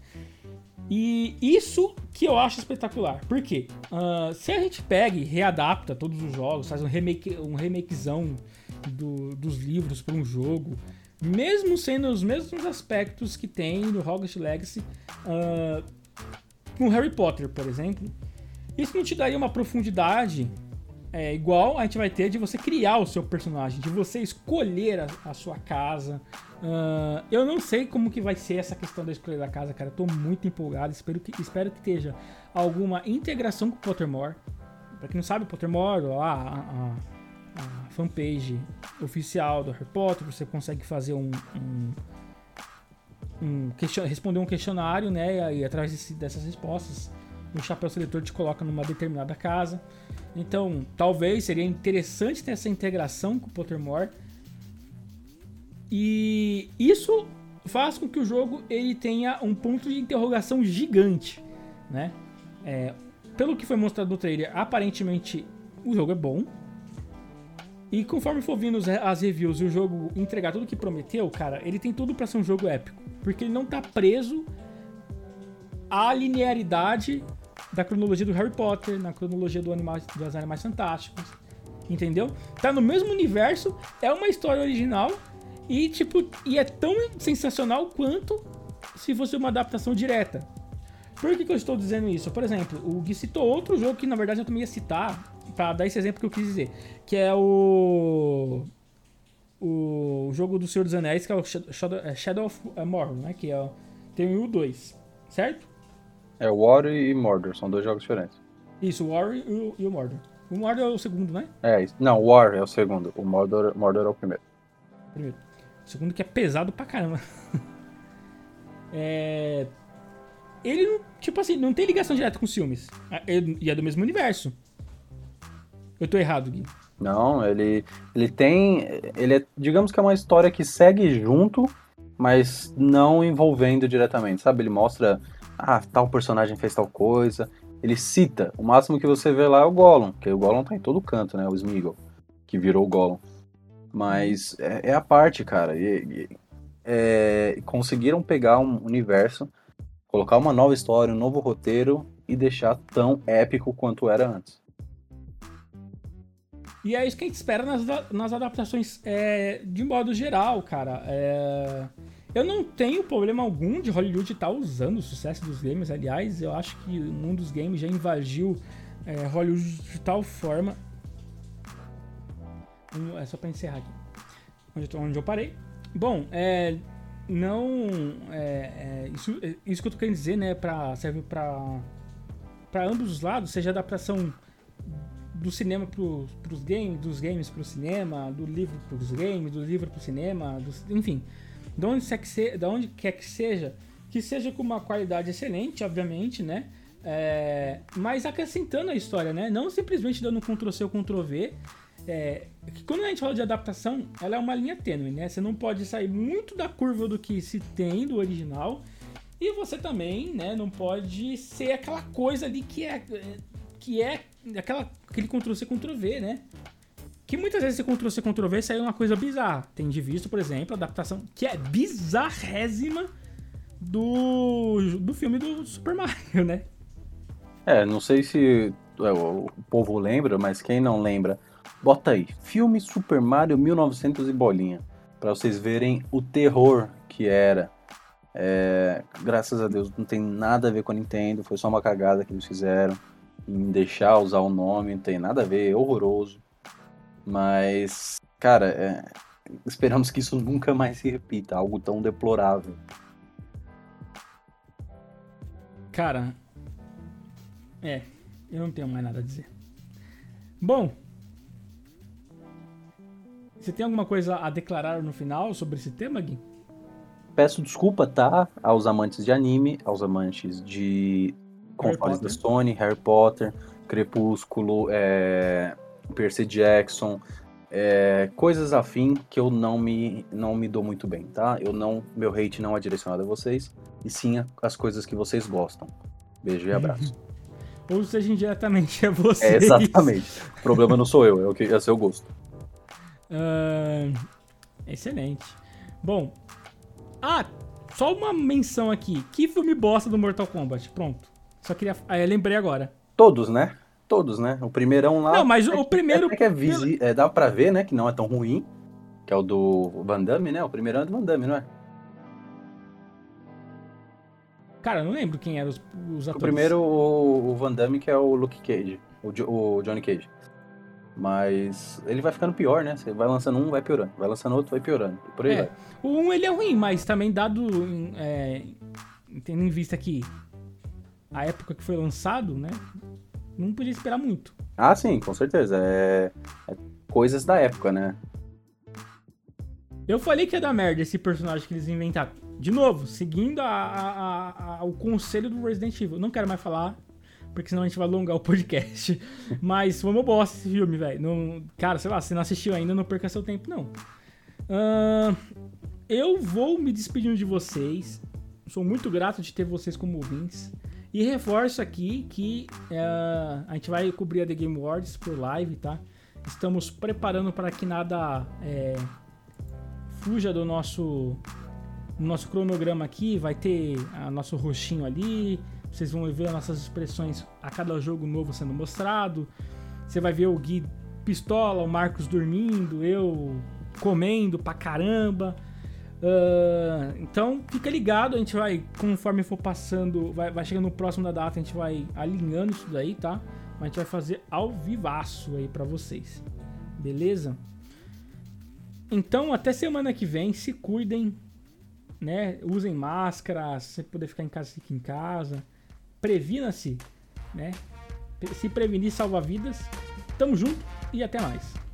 E isso que eu acho espetacular. Por quê? Uh, se a gente pega e readapta todos os jogos, faz um, remake, um remakezão do, dos livros para um jogo, mesmo sendo os mesmos aspectos que tem no Hogwarts Legacy uh, com Harry Potter, por exemplo, isso não te daria uma profundidade é, igual a gente vai ter de você criar o seu personagem, de você escolher a, a sua casa. Uh, eu não sei como que vai ser essa questão da escolha da casa, cara. Eu tô muito empolgado. Espero que, espero que esteja alguma integração com o Pottermore. Pra quem não sabe, o Pottermore, lá, a, a, a fanpage oficial do Harry Potter, você consegue fazer um, um, um responder um questionário, né? E através desse, dessas respostas, o chapéu seletor te coloca numa determinada casa. Então, talvez seria interessante ter essa integração com o Pottermore. E isso faz com que o jogo ele tenha um ponto de interrogação gigante, né? É, pelo que foi mostrado no trailer, aparentemente o jogo é bom. E conforme for vindo as reviews e o jogo entregar tudo que prometeu, cara, ele tem tudo para ser um jogo épico. Porque ele não tá preso à linearidade da cronologia do Harry Potter, na cronologia do animal, dos Animais Fantásticos, entendeu? Tá no mesmo universo, é uma história original e tipo, e é tão sensacional quanto se fosse uma adaptação direta. Por que, que eu estou dizendo isso? Por exemplo, o Gui citou outro jogo que na verdade eu também ia citar, para dar esse exemplo que eu quis dizer, que é o o jogo do Senhor dos Anéis, que é o Shadow, é Shadow of Mordor, né? Que é, tem o 2, certo? É War e Mordor, são dois jogos diferentes. Isso, War e o, e o Mordor. O Mordor é o segundo, né? É, não, War é o segundo. O Mordor, Mordor é o primeiro. Primeiro. O segundo que é pesado pra caramba. é... Ele, tipo assim, não tem ligação direta com os filmes. Ah, e é do mesmo universo. Eu tô errado, Gui. Não, ele, ele tem. Ele é, digamos que é uma história que segue junto, mas não envolvendo diretamente, sabe? Ele mostra ah, tal personagem fez tal coisa. Ele cita. O máximo que você vê lá é o Gollum, que o Gollum tá em todo canto, né? O Smeagol, que virou o Gollum. Mas é, é a parte, cara. E, e, é, conseguiram pegar um universo, colocar uma nova história, um novo roteiro e deixar tão épico quanto era antes. E é isso que a gente espera nas, nas adaptações é, de modo geral, cara. É... Eu não tenho problema algum de Hollywood estar tá usando o sucesso dos games. Aliás, eu acho que o mundo dos games já invadiu é, Hollywood de tal forma. É só para encerrar aqui. Onde, eu, onde eu parei. Bom, é, não. É, é, isso, é, isso que eu tô querendo dizer, né? Pra, serve para ambos os lados, seja adaptação do cinema pro, pros games, dos games pro cinema, do livro pros games, do livro pro cinema, do, enfim. De onde, quer que se, de onde quer que seja, que seja com uma qualidade excelente, obviamente, né? É, mas acrescentando a história, né? Não simplesmente dando um Ctrl-C ou Ctrl-V. É, que quando a gente fala de adaptação, ela é uma linha tênue, né? Você não pode sair muito da curva do que se tem do original. E você também, né, não pode ser aquela coisa ali que é que é aquela, aquele Ctrl-C, Ctrl-V, né? Que muitas vezes esse Ctrl-C, Ctrl-V sai uma coisa bizarra. Tem de visto, por exemplo, a adaptação que é bizarrésima do, do filme do Super Mario, né? É, não sei se é, o povo lembra, mas quem não lembra, bota aí, filme Super Mario 1900 e bolinha, para vocês verem o terror que era. É, graças a Deus não tem nada a ver com a Nintendo, foi só uma cagada que eles fizeram em deixar usar o nome, não tem nada a ver, é horroroso. Mas, cara, é, esperamos que isso nunca mais se repita, algo tão deplorável. Cara, é, eu não tenho mais nada a dizer. Bom, você tem alguma coisa a declarar no final sobre esse tema, Gui? Peço desculpa, tá? Aos amantes de anime, aos amantes de consoles da Sony, Harry Potter, Crepúsculo, é, Percy Jackson, é, coisas afim que eu não me, não me dou muito bem, tá? Eu não, meu hate não é direcionado a vocês, e sim as coisas que vocês gostam. Beijo e abraço. ou seja indiretamente a você. É, exatamente. O problema não sou eu, é o que é seu gosto. Uh, excelente. Bom, ah, só uma menção aqui. Que filme bosta do Mortal Kombat? Pronto. Só queria. Ah, eu lembrei agora. Todos, né? Todos, né? O primeirão lá. Não, mas é, o primeiro. É, que é, visi... é dá pra ver, né? Que não é tão ruim. Que é o do Van Damme, né? O primeirão é do Van Damme, não é? Cara, eu não lembro quem eram os, os atores. O primeiro, o, o Van Damme, que é o Luke Cage, o, o Johnny Cage. Mas ele vai ficando pior, né? Você vai lançando um, vai piorando. Vai lançando outro, vai piorando. Por aí é, vai. O 1 um, ele é ruim, mas também dado. É, tendo em vista que a época que foi lançado, né? Não podia esperar muito. Ah, sim, com certeza. É, é coisas da época, né? Eu falei que ia dar merda esse personagem que eles inventaram. De novo, seguindo a, a, a, o conselho do Resident Evil. Não quero mais falar, porque senão a gente vai alongar o podcast. Mas foi uma bosta esse filme, velho. Cara, sei lá, se não assistiu ainda, não perca seu tempo, não. Uh, eu vou me despedindo de vocês. Sou muito grato de ter vocês como ouvintes. E reforço aqui que uh, a gente vai cobrir a The Game Awards por live, tá? Estamos preparando para que nada é, fuja do nosso no nosso cronograma aqui vai ter a nosso rostinho ali. Vocês vão ver as nossas expressões a cada jogo novo sendo mostrado. Você vai ver o Gui pistola, o Marcos dormindo, eu comendo pra caramba. Uh, então fica ligado, a gente vai, conforme for passando, vai, vai chegando no próximo da data, a gente vai alinhando isso daí, tá? Mas a gente vai fazer ao vivaço aí para vocês. Beleza? Então até semana que vem, se cuidem, né? Usem máscara, se puder ficar em casa, fique em casa. Previna-se, né? Se prevenir salva vidas. Tamo junto e até mais.